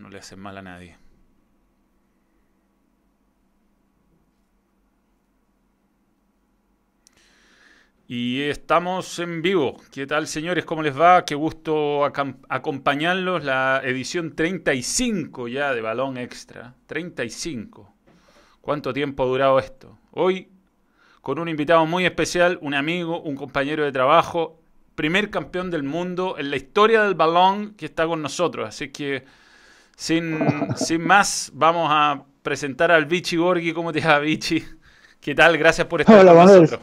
no le hacen mal a nadie. Y estamos en vivo. ¿Qué tal, señores? ¿Cómo les va? Qué gusto acompañarlos. La edición 35 ya de Balón Extra. 35. ¿Cuánto tiempo ha durado esto? Hoy, con un invitado muy especial, un amigo, un compañero de trabajo, primer campeón del mundo en la historia del balón que está con nosotros. Así que, sin, sin más, vamos a presentar al Vichy Borghi. ¿Cómo te va, Vichy? ¿Qué tal? Gracias por estar con nosotros.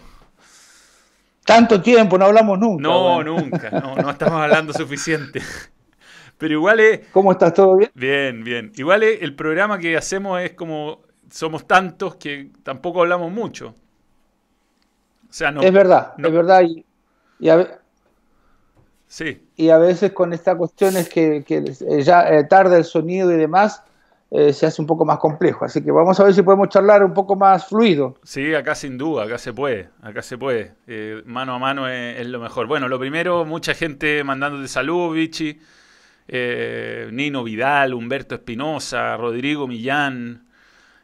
Tanto tiempo, no hablamos nunca. No, nunca, no, no estamos hablando suficiente. Pero igual es... ¿Cómo estás? ¿Todo bien? Bien, bien. Igual es, el programa que hacemos es como, somos tantos que tampoco hablamos mucho. O sea, no... Es verdad, es verdad. Y, a, sí. y a veces con esta cuestión es que, ya eh, tarda el sonido y demás, eh, se hace un poco más complejo. Así que vamos a ver si podemos charlar un poco más fluido. Sí, acá sin duda, acá se puede, acá se puede. Eh, mano a mano es, lo mejor. Bueno, lo primero, mucha gente mandándote salud, Vichy. Eh, Nino Vidal, Humberto Espinosa, Rodrigo Millán.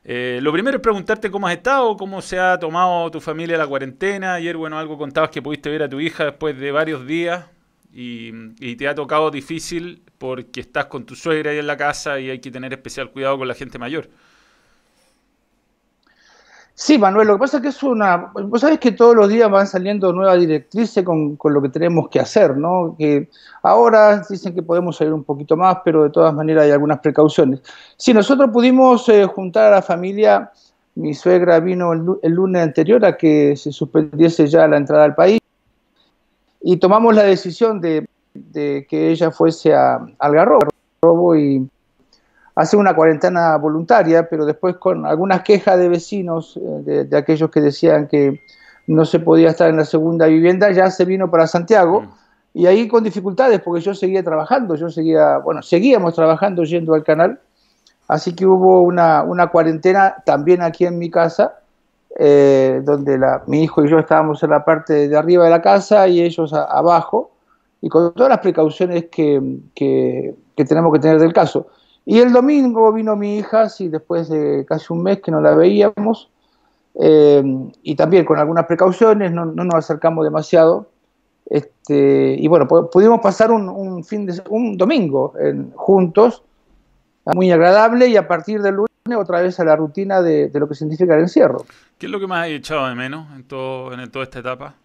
lo primero es preguntarte cómo has estado, cómo se ha tomado tu familia la cuarentena. Ayer, bueno, algo contabas que pudiste ver a tu hija después de varios días y, te ha tocado difícil porque estás con tu suegra ahí en la casa y hay que tener especial cuidado con la gente mayor. Sí, Manuel, lo que pasa es que es una... Vos sabés que todos los días van saliendo nuevas directrices con, lo que tenemos que hacer, ¿no? Que ahora dicen que podemos salir un poquito más, pero de todas maneras hay algunas precauciones. Sí, nosotros pudimos eh, juntar a la familia, mi suegra vino el lunes anterior a que se suspendiese ya la entrada al país, y tomamos la decisión de, que ella fuese a Algarrobo y hacer una cuarentena voluntaria, pero después con algunas quejas de vecinos, eh, de, aquellos que decían que no se podía estar en la segunda vivienda, ya se vino para Santiago. Mm. Y ahí con dificultades, porque yo seguía trabajando, yo seguía, bueno, seguíamos trabajando yendo al canal, así que hubo una, una cuarentena también aquí en mi casa, eh, donde mi hijo y yo estábamos en la parte de arriba de la casa y ellos abajo, y con todas las precauciones que, tenemos que tener del caso. Y el domingo vino mi hija, sí, después de casi un mes que no la veíamos, eh, y también con algunas precauciones, no, nos acercamos demasiado. Este, y bueno, pudimos pasar un, fin de un domingo juntos, muy agradable, y a partir del lunes otra vez a la rutina de, lo que significa el encierro. ¿Qué es lo que más has echado de menos en, todo, en toda esta etapa?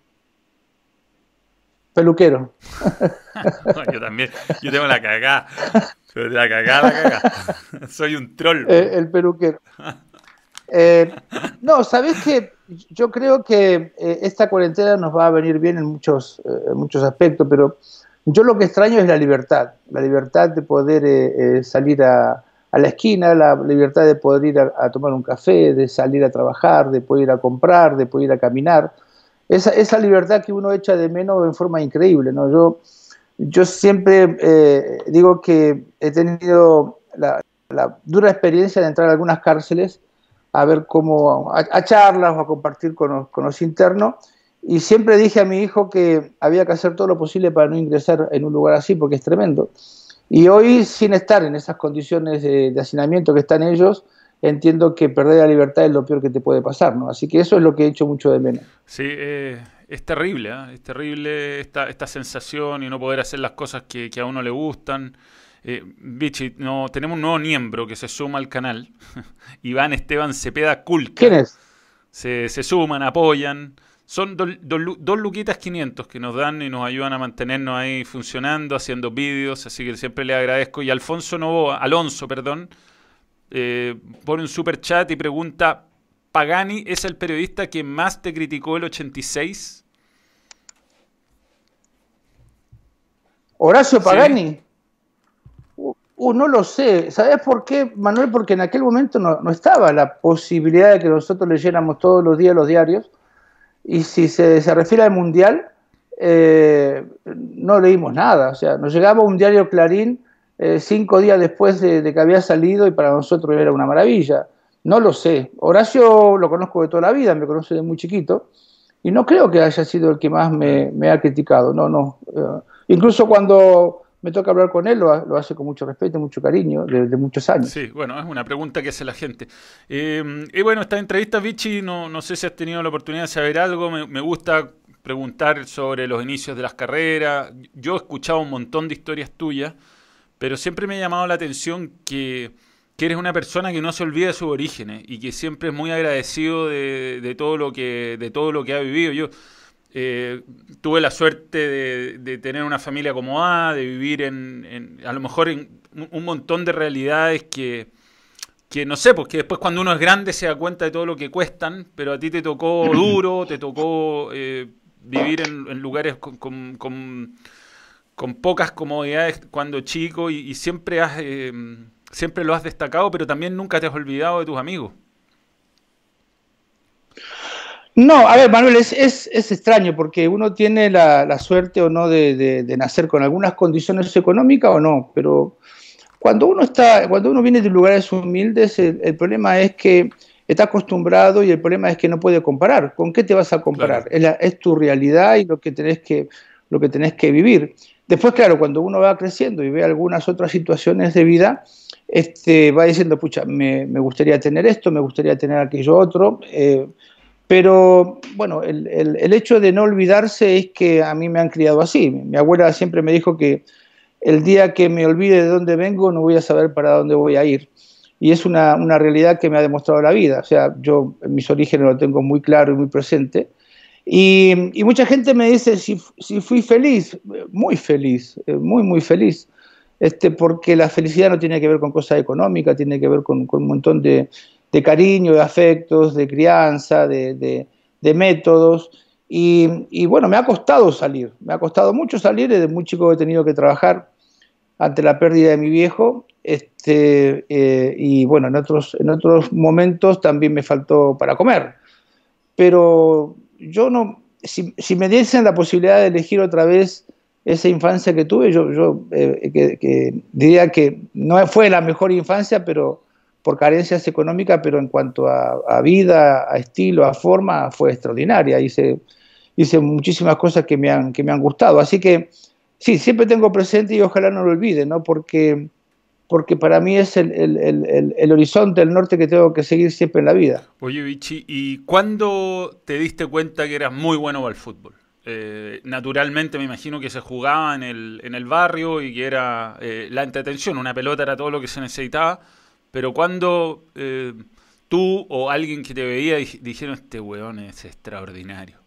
Peluquero. yo también, yo tengo la cagada. La cagada, la cagada. Soy un troll. Eh, el peluquero. Eh, no, ¿sabes qué? Yo creo que eh, esta cuarentena nos va a venir bien en muchos, muchos aspectos, pero yo lo que extraño es la libertad, la libertad de poder salir a, a la esquina, la libertad de poder ir a, tomar un café, de salir a trabajar, de poder ir a comprar, de poder ir a caminar. Esa, esa libertad que uno echa de menos en forma increíble. ¿no? Yo, yo siempre eh, digo que he tenido la, dura experiencia de entrar a algunas cárceles a ver cómo, a, charlas o a compartir con los, con los internos. Y siempre dije a mi hijo que había que hacer todo lo posible para no ingresar en un lugar así, porque es tremendo. Y hoy, sin estar en esas condiciones de, hacinamiento que están ellos, entiendo que perder la libertad es lo peor que te puede pasar, ¿no? Así que eso es lo que he hecho mucho de menos. Sí, eh, es terrible, ¿eh? es terrible esta, esta sensación y no poder hacer las cosas que, a uno le gustan. Eh, Vichy, no, tenemos un nuevo miembro que se suma al canal, Iván Esteban Cepeda Culca. ¿Quién es? Se, se suman, apoyan. Son dos luquitas 500 que nos dan y nos ayudan a mantenernos ahí funcionando, haciendo vídeos, así que siempre le agradezco. Y Alfonso Novoa, Alonso, perdón, eh, pone un super chat y pregunta, ¿Pagani es el periodista que más te criticó el 86? Horacio Pagani. Uh, uh, no lo sé. ¿Sabes por qué, Manuel? Porque en aquel momento no, no, estaba la posibilidad de que nosotros leyéramos todos los días los diarios y si se, refiere al Mundial, eh, no leímos nada. O sea, nos llegaba un diario Clarín eh, cinco días después de, que había salido y para nosotros era una maravilla. No lo sé. Horacio lo conozco de toda la vida, me conoce de muy chiquito y no creo que haya sido el que más me, ha criticado. No, no. Eh, incluso cuando me toca hablar con él, lo, hace con mucho respeto, mucho cariño, desde muchos años. Sí, bueno, es una pregunta que hace la gente. Eh, y bueno, esta entrevista, Vichy, no, no sé si has tenido la oportunidad de saber algo, me, gusta preguntar sobre los inicios de las carreras. Yo he escuchado un montón de historias tuyas, pero siempre me ha llamado la atención que, eres una persona que no se olvida de sus orígenes y que siempre es muy agradecido de, de todo, lo que, de todo lo que ha vivido. Yo eh, tuve la suerte de, tener una familia como A, de vivir en, a lo mejor en un montón de realidades que, que no sé, porque después cuando uno es grande se da cuenta de todo lo que cuestan, pero a ti te tocó duro, te tocó eh, vivir en, lugares con, con, pocas comodidades cuando chico y, siempre, has, eh, siempre lo has destacado, pero también nunca te has olvidado de tus amigos. No, a ver, Manuel, es, es, extraño porque uno tiene la, suerte o no de, nacer con algunas condiciones económicas o no, pero cuando uno está, cuando uno viene de lugares humildes, el, problema es que está acostumbrado y el problema es que no puede comparar. ¿Con qué te vas a comparar? Es, tu realidad y lo que tenés que, lo que tenés que vivir. Después, claro, cuando uno va creciendo y ve algunas otras situaciones de vida, este, va diciendo, pucha, me, gustaría tener esto, me gustaría tener aquello otro. Eh, pero bueno, el, el, hecho de no olvidarse es que a mí me han criado así. Mi abuela siempre me dijo que el día que me olvide de dónde vengo no voy a saber para dónde voy a ir. Y es una, una realidad que me ha demostrado la vida. O sea, yo mis orígenes lo tengo muy claro y muy presente. Y, y mucha gente me dice si, si, fui feliz, muy feliz, eh, muy, muy feliz. Este, porque la felicidad no tiene que ver con cosas económicas, tiene que ver con, con un montón de, de cariño, de afectos, de crianza, de, métodos. Y, bueno, me ha costado salir, me ha costado mucho salir, desde muy chico he tenido que trabajar ante la pérdida de mi viejo, este, eh, y bueno, en otros, en otros momentos también me faltó para comer. Pero yo no, si, me diesen la posibilidad de elegir otra vez esa infancia que tuve, yo, yo eh, diría que no fue la mejor infancia, pero por carencias económicas, pero en cuanto a, vida, a estilo, a forma, fue extraordinaria. Hice, hice muchísimas cosas que me, han, que me han gustado. Así que sí, siempre tengo presente y ojalá no lo olvide, ¿no? Porque, porque para mí es el, el, el, horizonte, el norte que tengo que seguir siempre en la vida. Oye, Vichy, ¿y cuándo te diste cuenta que eras muy bueno para el fútbol? Eh, naturalmente me imagino que se jugaba en el, en el barrio y que era eh, la entretención, una pelota era todo lo que se necesitaba, pero cuando eh, tú o alguien que te veía dijeron, este weón es extraordinario.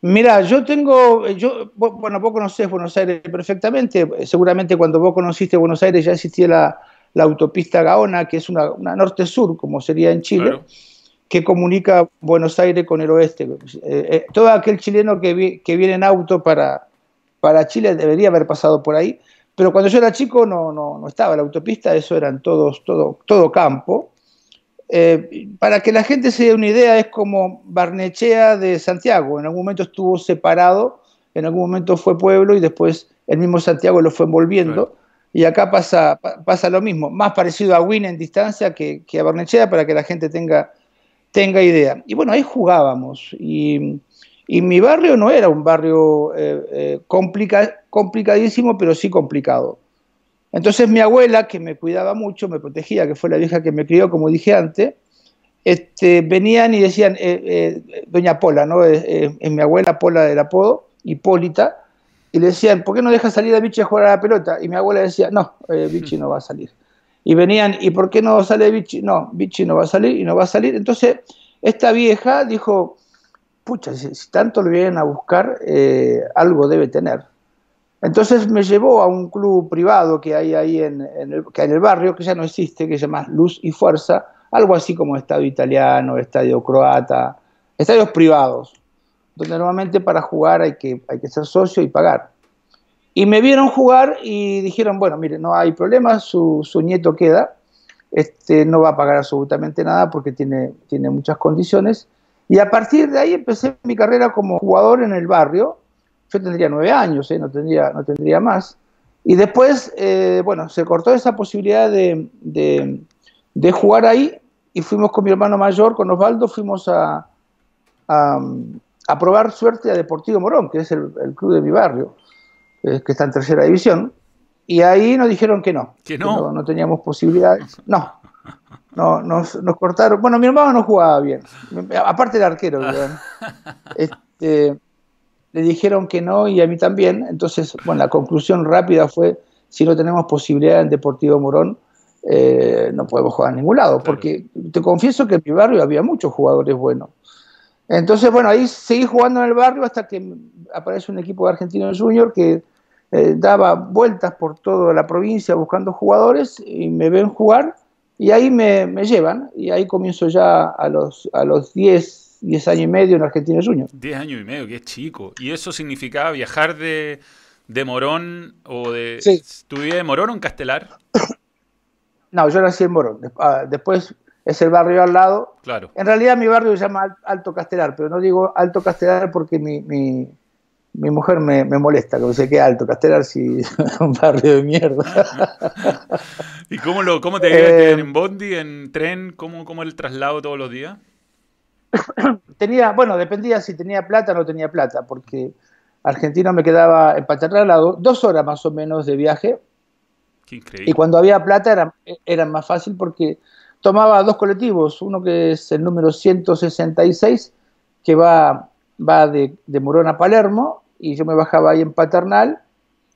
Mira, yo tengo, yo, bueno, vos conocés Buenos Aires perfectamente, seguramente cuando vos conociste Buenos Aires ya existía la, autopista Gaona, que es una, norte-sur, como sería en Chile, que comunica Buenos Aires con el oeste. Eh, eh, todo aquel chileno que, que viene en auto para, para Chile debería haber pasado por ahí. Pero cuando yo era chico no, no, no estaba la autopista, eso eran todos, todo, todo campo. Eh, para que la gente se dé una idea, es como Barnechea de Santiago. En algún momento estuvo separado, en algún momento fue pueblo y después el mismo Santiago lo fue envolviendo. Y acá pasa, pasa lo mismo, más parecido a Win en distancia que, que, a Barnechea para que la gente tenga, tenga idea. Y bueno, ahí jugábamos. Y y mi barrio no era un barrio eh, eh, complicadísimo, pero sí complicado. Entonces mi abuela, que me cuidaba mucho, me protegía, que fue la vieja que me crió, como dije antes, este, venían y decían, eh, doña Pola, ¿no? es mi abuela Pola del apodo, Hipólita, y le decían, ¿por qué no deja salir a Vichy a jugar a la pelota? Y mi abuela decía, no, Vichy no va a salir. Y venían, ¿y por qué no sale Vichy? No, Vichy no va a salir y no va a salir. Entonces, esta vieja dijo, pucha, si, tanto lo vienen a buscar, eh, algo debe tener. Entonces me llevó a un club privado que hay ahí en, el, que el barrio, que ya no existe, que se llama Luz y Fuerza, algo así como Estadio Italiano, Estadio Croata, estadios privados, donde normalmente para jugar hay que, hay que ser socio y pagar. Y me vieron jugar y dijeron, bueno, mire, no hay problema, su, su nieto queda, este, no va a pagar absolutamente nada porque tiene, tiene muchas condiciones, y a partir de ahí empecé mi carrera como jugador en el barrio. Yo tendría nueve años, ¿eh? no, tendría, no tendría más. Y después, eh, bueno, se cortó esa posibilidad de, de, jugar ahí y fuimos con mi hermano mayor, con Osvaldo, fuimos a, a, probar suerte a Deportivo Morón, que es el, club de mi barrio. que está en tercera división, y ahí nos dijeron que no. ¿Que no? no, teníamos posibilidades. No. No, nos, nos, cortaron. Bueno, mi hermano no jugaba bien. Aparte del arquero. este, le dijeron que no y a mí también. Entonces, bueno, la conclusión rápida fue, si no tenemos posibilidad en Deportivo Morón, eh, no podemos jugar a ningún lado. Porque te confieso que en mi barrio había muchos jugadores buenos. Entonces, bueno, ahí seguí jugando en el barrio hasta que aparece un equipo de Argentino Junior que eh, daba vueltas por toda la provincia buscando jugadores y me ven jugar y ahí me, llevan y ahí comienzo ya a los, a los 10, 10 años y medio en Argentina Junior. 10 años y medio, qué chico. ¿Y eso significaba viajar de, de Morón o de... Sí. ¿Tu de Morón o en Castelar? No, yo nací en Morón. Ah, después es el barrio al lado. Claro. En realidad mi barrio se llama Alto Castelar, pero no digo Alto Castelar porque mi, mi, mi mujer me, me molesta, que se quede Alto Castelar si es un barrio de mierda. ¿Y cómo, lo, cómo te eh, en bondi, en tren? ¿Cómo, ¿Cómo el traslado todos los días? tenía, bueno, dependía si tenía plata o no tenía plata, porque Argentina me quedaba en Paternal dos horas más o menos de viaje. Qué increíble. Y cuando había plata era, era más fácil porque tomaba dos colectivos, uno que es el número 166, que va, va de, de Morón a Palermo, y yo me bajaba ahí en Paternal,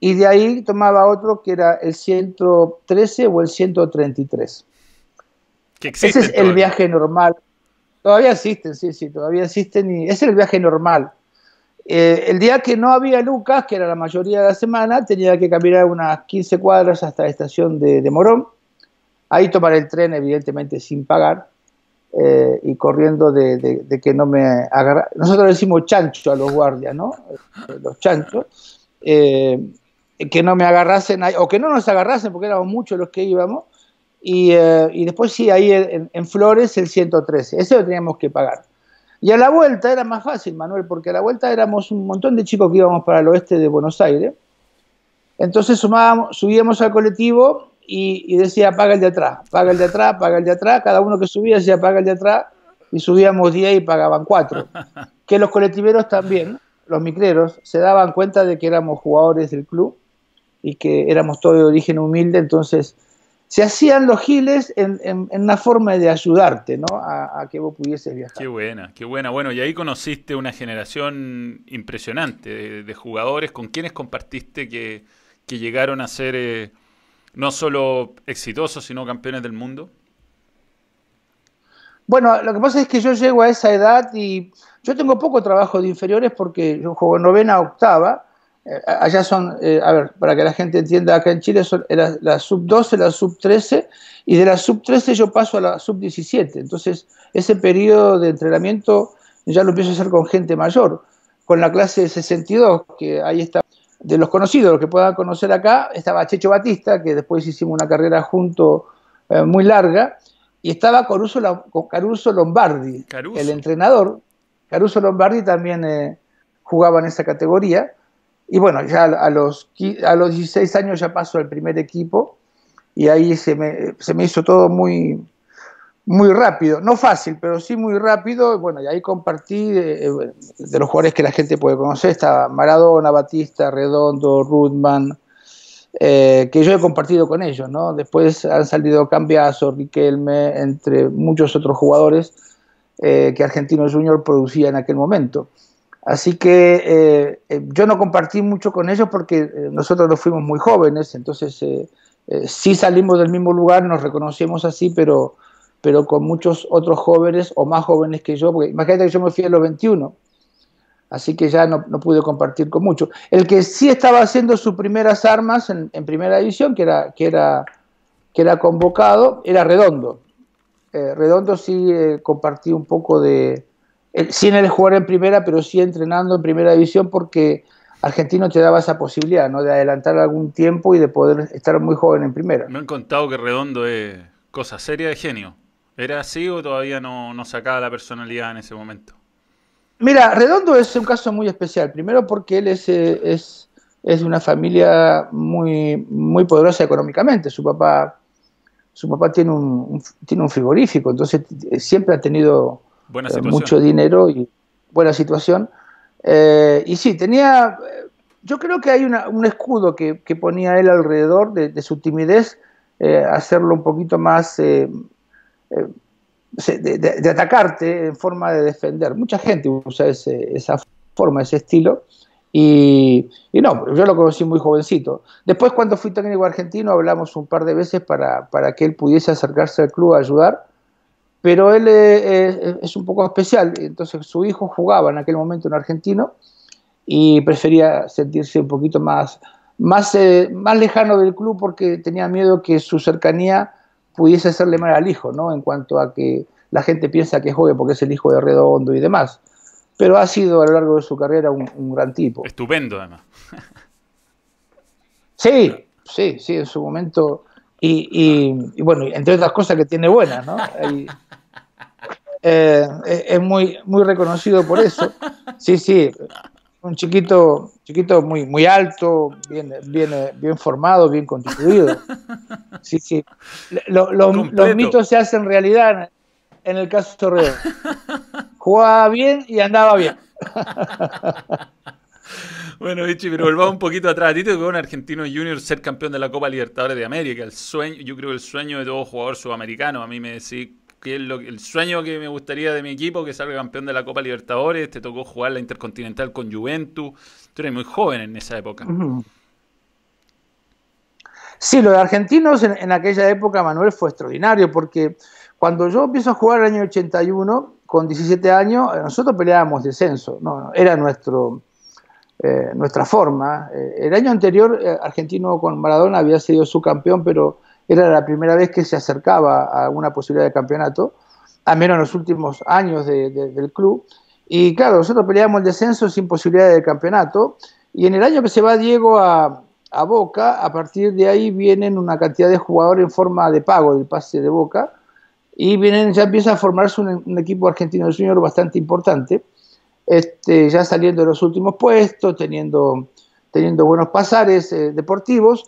y de ahí tomaba otro que era el 113 o el 133. Que Ese es el viaje normal. Todavía existen, sí, sí, todavía existen y ese es el viaje normal. Eh, el día que no había Lucas, que era la mayoría de la semana, tenía que caminar unas 15 cuadras hasta la estación de, Morón. Ahí tomar el tren, evidentemente, sin pagar eh, y corriendo de, que no me agarra. Nosotros decimos chancho a los guardias, ¿no? Eh, los chanchos. que no me agarrasen, o que no nos agarrasen, porque éramos muchos los que íbamos eh, y, después sí, ahí en, Flores el 113, ese lo teníamos que pagar. Y a la vuelta era más fácil, Manuel, porque a la vuelta éramos un montón de chicos que íbamos para el oeste de Buenos Aires. Entonces sumábamos, subíamos al colectivo y, decía, paga el de atrás, paga el de atrás, paga el de atrás. Cada uno que subía decía, paga el de atrás. Y subíamos 10 y pagaban 4. Que los colectiveros también, los micreros, se daban cuenta de que éramos jugadores del club y que éramos todos de origen humilde, entonces se hacían los giles en, una forma de ayudarte, ¿no? A, que vos pudieses viajar. Qué buena, qué buena. Bueno, y ahí conociste una generación impresionante de, jugadores con quienes compartiste que, llegaron a ser eh, no solo exitosos, sino campeones del mundo. Bueno, lo que pasa es que yo llego a esa edad y yo tengo poco trabajo de inferiores porque yo juego novena, octava, eh, allá son, eh, a ver, para que la gente entienda, acá en Chile son la sub 12, la sub 13, y de la sub 13 yo paso a la sub 17. Entonces, ese periodo de entrenamiento ya lo empiezo a hacer con gente mayor. Con la clase 62, que ahí está, de los conocidos, los que puedan conocer acá, estaba Checho Batista, que después hicimos una carrera junto eh, muy larga, y estaba Caruso, con Caruso Lombardi, el entrenador. Caruso Lombardi también jugaba en esa categoría y bueno, ya a los, a los 16 años ya paso al primer equipo y ahí se me, se me hizo todo muy, muy rápido, no fácil, pero sí muy rápido. Bueno, y ahí compartí de, los jugadores que la gente puede conocer, estaba Maradona, Batista, Redondo, Rudman, eh, que yo he compartido con ellos, ¿no? Después han salido Cambiaso, Riquelme, entre muchos otros jugadores eh, que Argentino Junior producía en aquel momento. Así que eh, eh, yo no compartí mucho con ellos porque eh, nosotros no fuimos muy jóvenes, entonces sí salimos del mismo lugar, nos reconocemos así, pero, pero con muchos otros jóvenes o más jóvenes que yo, porque imagínate que yo me fui a los 21, así que ya no, pude compartir con mucho. El que sí estaba haciendo sus primeras armas en, primera división, que era, que, era, que era convocado, era Redondo. Redondo sí compartí un poco de sin el jugar en primera, pero sí entrenando en primera división porque Argentino te daba esa posibilidad, ¿no? De adelantar algún tiempo y de poder estar muy joven en primera. Me han contado que Redondo es cosa seria de genio. ¿Era así o todavía no, no sacaba la personalidad en ese momento? Mira, Redondo es un caso muy especial. Primero porque él es, eh, es, es de una familia muy, muy poderosa económicamente. Su papá, su papá tiene un, tiene un frigorífico, entonces siempre ha tenido eh, mucho dinero y buena situación. Eh, y sí, tenía, yo creo que hay un escudo que, ponía él alrededor de, su timidez, eh, hacerlo un poquito más eh, de, atacarte en forma de defender. Mucha gente usa esa forma, ese estilo. Y, no, yo lo conocí muy jovencito. Después, cuando fui técnico argentino, hablamos un par de veces para, para que él pudiese acercarse al club a ayudar, pero él es un poco especial. Entonces, su hijo jugaba en aquel momento en argentino y prefería sentirse un poquito más, más, eh, más lejano del club porque tenía miedo que su cercanía pudiese hacerle mal al hijo, ¿no? En cuanto a que la gente piensa que juegue porque es el hijo de Redondo y demás pero ha sido a lo largo de su carrera un, gran tipo. Estupendo, además. Sí, sí, sí, en su momento. Y, bueno, entre otras cosas que tiene buenas, ¿no? Eh, es muy, muy reconocido por eso. Sí, sí, un chiquito, chiquito muy, muy alto, bien, bien, bien formado, bien constituido. Sí, sí. los mitos se hacen realidad en el caso Torreón. Jugaba bien y andaba bien. Bueno, Vichy, pero volvamos un poquito atrás. A ti te tocó un argentino junior ser campeón de la Copa Libertadores de América. El sueño, yo creo que el sueño de todo jugador sudamericano. A mí me decís que es lo, el sueño que me gustaría de mi equipo, que salga campeón de la Copa Libertadores. Te tocó jugar la Intercontinental con Juventus. Tú eres muy joven en esa época. Sí, lo de argentinos en, en, aquella época, Manuel, fue extraordinario porque cuando yo empiezo a jugar el año 81, con 17 años, eh, nosotros peleábamos descenso, no, era nuestro, eh, nuestra forma. Eh, el año anterior, Argentino con Maradona había sido su campeón, pero era la primera vez que se acercaba a una posibilidad de campeonato, al menos en los últimos años del club. Y claro, nosotros peleábamos el descenso sin posibilidad de campeonato. Y en el año que se va Diego a, a Boca, a partir de ahí vienen una cantidad de jugadores en forma de pago del pase de Boca y vienen, ya empieza a formarse un, equipo argentino de junior bastante importante, este, ya saliendo de los últimos puestos, teniendo, teniendo buenos pasares eh, deportivos,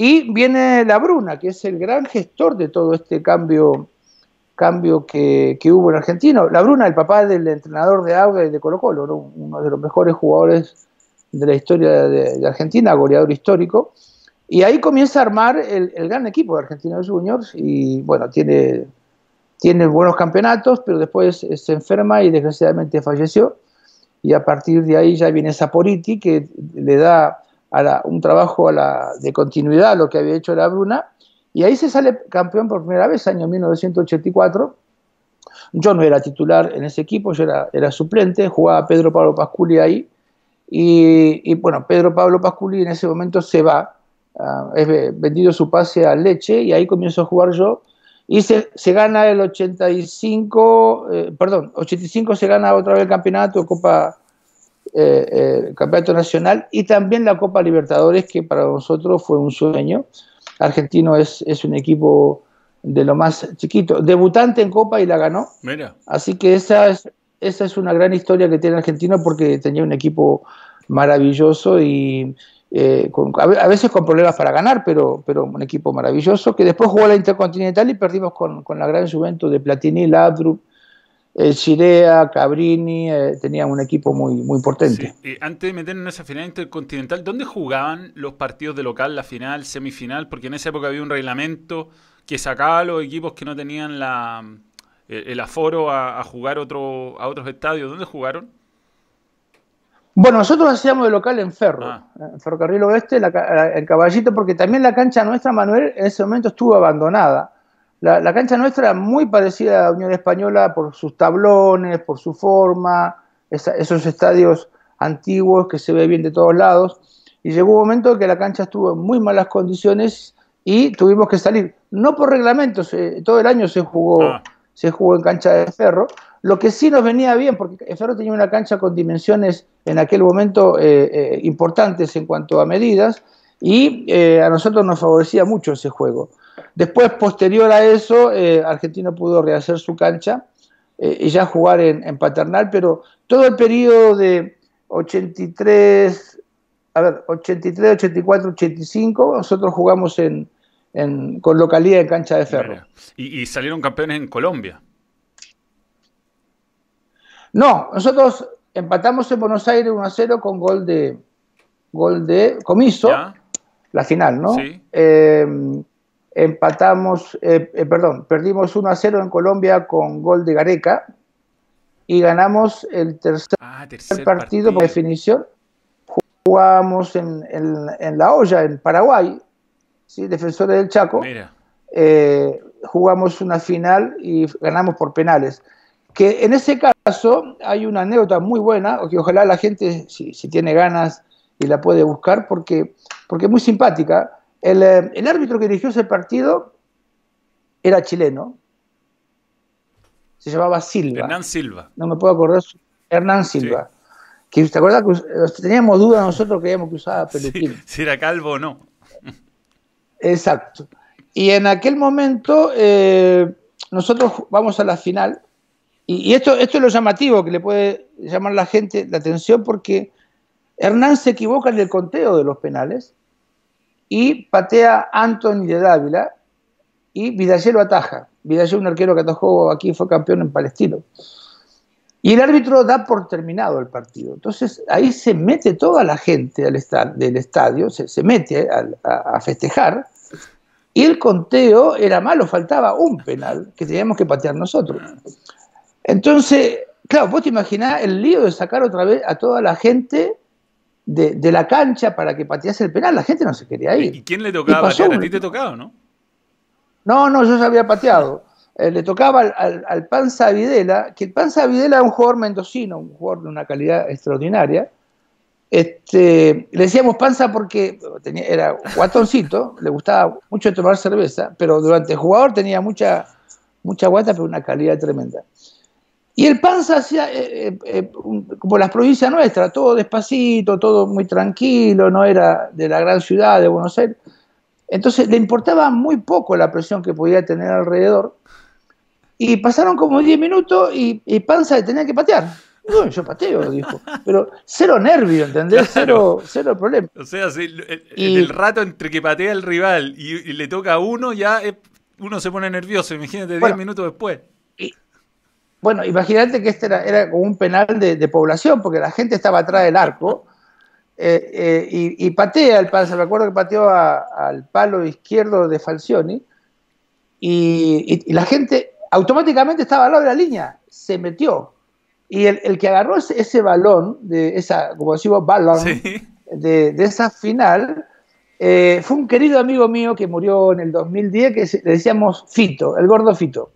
y viene la Bruna, que es el gran gestor de todo este cambio, cambio que, que hubo en Argentina. La Bruna, el papá del entrenador de Auga y de Colo Colo, uno de los mejores jugadores de la historia de, Argentina, goleador histórico, y ahí comienza a armar el, el gran equipo de Argentinos Juniors, y bueno, tiene tiene buenos campeonatos, pero después se enferma y desgraciadamente falleció. Y a partir de ahí ya viene Saporiti, que le da un trabajo a la, de continuidad a lo que había hecho la Bruna. Y ahí se sale campeón por primera vez, año 1984. Yo no era titular en ese equipo, yo era, suplente, jugaba Pedro Pablo Pasculi ahí. Y, bueno, Pedro Pablo Pasculi en ese momento se va, uh, vendido su pase a Leche y ahí comienzo a jugar yo y se, gana el 85, eh, perdón, 85 se gana otra vez el campeonato, Copa, eh, eh, Campeonato Nacional y también la Copa Libertadores, que para nosotros fue un sueño. Argentino es, es un equipo de lo más chiquito, debutante en Copa y la ganó. Mira. Así que esa es, esa es una gran historia que tiene Argentino porque tenía un equipo maravilloso y, eh, a veces con problemas para ganar, pero, pero un equipo maravilloso, que después jugó la Intercontinental y perdimos con, la gran Juventus de Platini, Ladrup, eh, Chirea, Cabrini, eh, tenían un equipo muy, muy potente. antes de meternos en esa final intercontinental, ¿dónde jugaban los partidos de local, la final, semifinal? Porque en esa época había un reglamento que sacaba a los equipos que no tenían la, el aforo a, a jugar otro, a otros estadios. ¿Dónde jugaron? Bueno, nosotros hacíamos de local en Ferro, ah. en Ferrocarril Oeste, en Caballito, porque también la cancha nuestra, Manuel, en ese momento estuvo abandonada. La, cancha nuestra muy parecida a la Unión Española por sus tablones, por su forma, esos estadios antiguos que se ve bien de todos lados. Y llegó un momento que la cancha estuvo en muy malas condiciones y tuvimos que salir. No por reglamentos, todo el año se jugó, ah. se jugó en cancha de ferro, lo que sí nos venía bien, porque Ferro tenía una cancha con dimensiones en aquel momento eh, eh, importantes en cuanto a medidas, y eh, a nosotros nos favorecía mucho ese juego. Después, posterior a eso, Argentina pudo rehacer su cancha y ya jugar en, Paternal, pero todo el periodo de 83, a ver, 83, 84, 85, nosotros jugamos en, con localidad en cancha de ferro. y salieron campeones en Colombia. No, nosotros empatamos en Buenos Aires 1 a 0 con gol de, gol de Comiso, la final, ¿no? Sí. Eh, empatamos, eh, eh, perdón, perdimos 1 a 0 en Colombia con gol de Gareca y ganamos el tercer, Ah, partido, partido, por definición. Jugamos en, en, La Olla, en Paraguay, ¿sí? defensores del Chaco. Mira. Eh, jugamos una final y ganamos por penales. Que en ese caso hay una anécdota muy buena, que ojalá la gente, si, si tiene ganas y la puede buscar, porque, porque es muy simpática. El, eh, el, árbitro que dirigió ese partido era chileno. Se llamaba Silva. Hernán Silva. No me puedo acordar. Hernán Silva. Sí. Que, ¿Te acuerdas que teníamos dudas nosotros creíamos que usaba peluquín? Sí, si era calvo o no. Exacto. Y en aquel momento eh, nosotros vamos a la final. Y, y, esto, esto es lo llamativo que le puede llamar a la gente la atención porque Hernán se equivoca en el conteo de los penales y patea Anthony de Dávila y Vidal lo ataja. Vidal un arquero que atajó aquí fue campeón en Palestino. Y el árbitro da por terminado el partido. Entonces ahí se mete toda la gente del estadio, se, mete a, a, a, festejar. Y el conteo era malo, faltaba un penal que teníamos que patear nosotros. Entonces, claro, vos te imaginás el lío de sacar otra vez a toda la gente de, de, la cancha para que patease el penal, la gente no se quería ir. ¿Y quién le tocaba patear? ¿A ti te tocaba, no? No, no, yo ya había pateado. Eh, le tocaba al, al, al, Panza Videla, que el Panza Videla era un jugador mendocino, un jugador de una calidad extraordinaria. Este, le decíamos Panza porque tenía, era guatoncito, le gustaba mucho tomar cerveza, pero durante el jugador tenía mucha, mucha guata, pero una calidad tremenda. Y el Panza hacía eh, eh, como las provincias nuestras, todo despacito, todo muy tranquilo, no era de la gran ciudad de Buenos Aires. Entonces le importaba muy poco la presión que podía tener alrededor. Y pasaron como 10 minutos y, y Panza tenía que patear. No, yo pateo, dijo. Pero cero nervio, ¿entendés? Cero, cero problema. O sea, si el, y, el, rato entre que patea el rival y, y le toca a uno, ya uno se pone nervioso. Imagínate 10 bueno, minutos después. Bueno, imagínate que este era, era como un penal de, de, población, porque la gente estaba atrás del arco. Eh, eh, y, y, patea el Panza. Me acuerdo que pateó a, al palo izquierdo de Falcioni. Y, y, la gente automáticamente estaba al lado de la línea. Se metió. Y el, el que agarró ese, ese, balón, de esa, como decimos, balón, sí. de, de, esa final, eh, fue un querido amigo mío que murió en el 2010, que le decíamos Fito, el gordo Fito,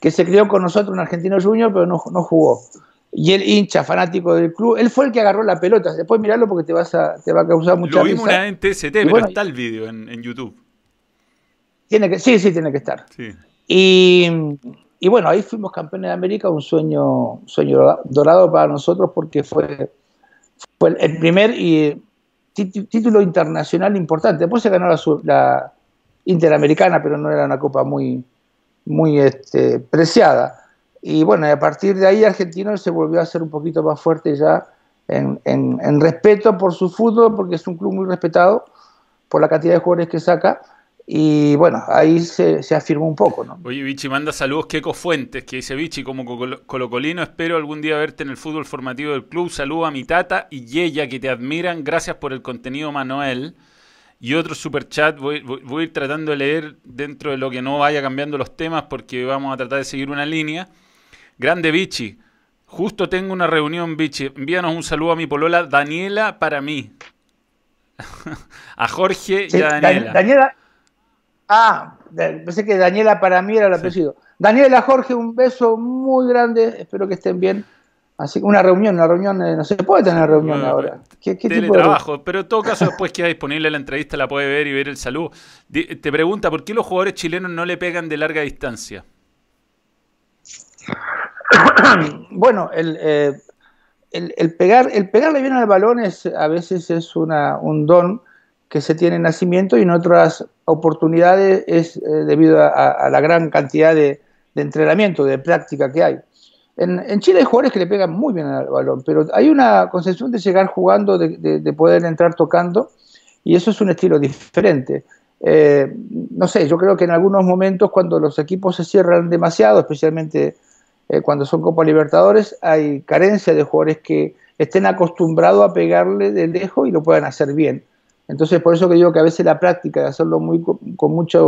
que se crió con nosotros en Argentino Junior, pero no, no jugó y el hincha fanático del club, él fue el que agarró la pelota. Después mirarlo porque te vas a, te va a causar mucha Lo vimos risa. en TST, pero bueno, está el video en, en, YouTube. Tiene que, sí, sí, tiene que estar. Sí. Y, y, bueno, ahí fuimos campeones de América, un sueño, un sueño dorado para nosotros porque fue, fue el primer y, título internacional importante. Después se ganó la, la, Interamericana, pero no era una copa muy, muy este, preciada. Y bueno, a partir de ahí Argentino se volvió a ser un poquito más fuerte ya en, en, respeto por su fútbol, porque es un club muy respetado por la cantidad de jugadores que saca. Y bueno, ahí se, se afirmó un poco, ¿no? Oye, Vichy, manda saludos Keco Fuentes, que dice Vichy, como colocolino, espero algún día verte en el fútbol formativo del club. Saludo a mi tata y Yeya, que te admiran. Gracias por el contenido, Manuel. Y otro super chat, voy, voy, voy a ir tratando de leer dentro de lo que no vaya cambiando los temas, porque vamos a tratar de seguir una línea. Grande Vichy. Justo tengo una reunión, Vichy. Envíanos un saludo a mi polola Daniela para mí. a Jorge sí, y a Daniela. Daniela. Ah, pensé que Daniela para mí era el apellido. Sí. Daniela, Jorge, un beso muy grande. Espero que estén bien. Así que una reunión, una reunión, eh, no se puede tener reunión bueno, ahora. ¿Qué, qué teletrabajo, de... pero en todo caso después queda disponible la entrevista, la puede ver y ver el saludo. Te pregunta, ¿por qué los jugadores chilenos no le pegan de larga distancia? bueno, el, eh, el, el, pegar, el pegarle bien al balón es, a veces es una, un don que se tiene en nacimiento y en otras oportunidades es eh, debido a, a, la gran cantidad de, de, entrenamiento, de práctica que hay. En, Chile hay jugadores que le pegan muy bien al balón, pero hay una concepción de llegar jugando, de, de, de poder entrar tocando, y eso es un estilo diferente. Eh, no sé, yo creo que en algunos momentos cuando los equipos se cierran demasiado, especialmente eh, cuando son Copa Libertadores, hay carencia de jugadores que, estén acostumbrados a pegarle de lejos y lo puedan hacer bien. Entonces, por eso que digo que a veces la práctica de hacerlo muy con, mucha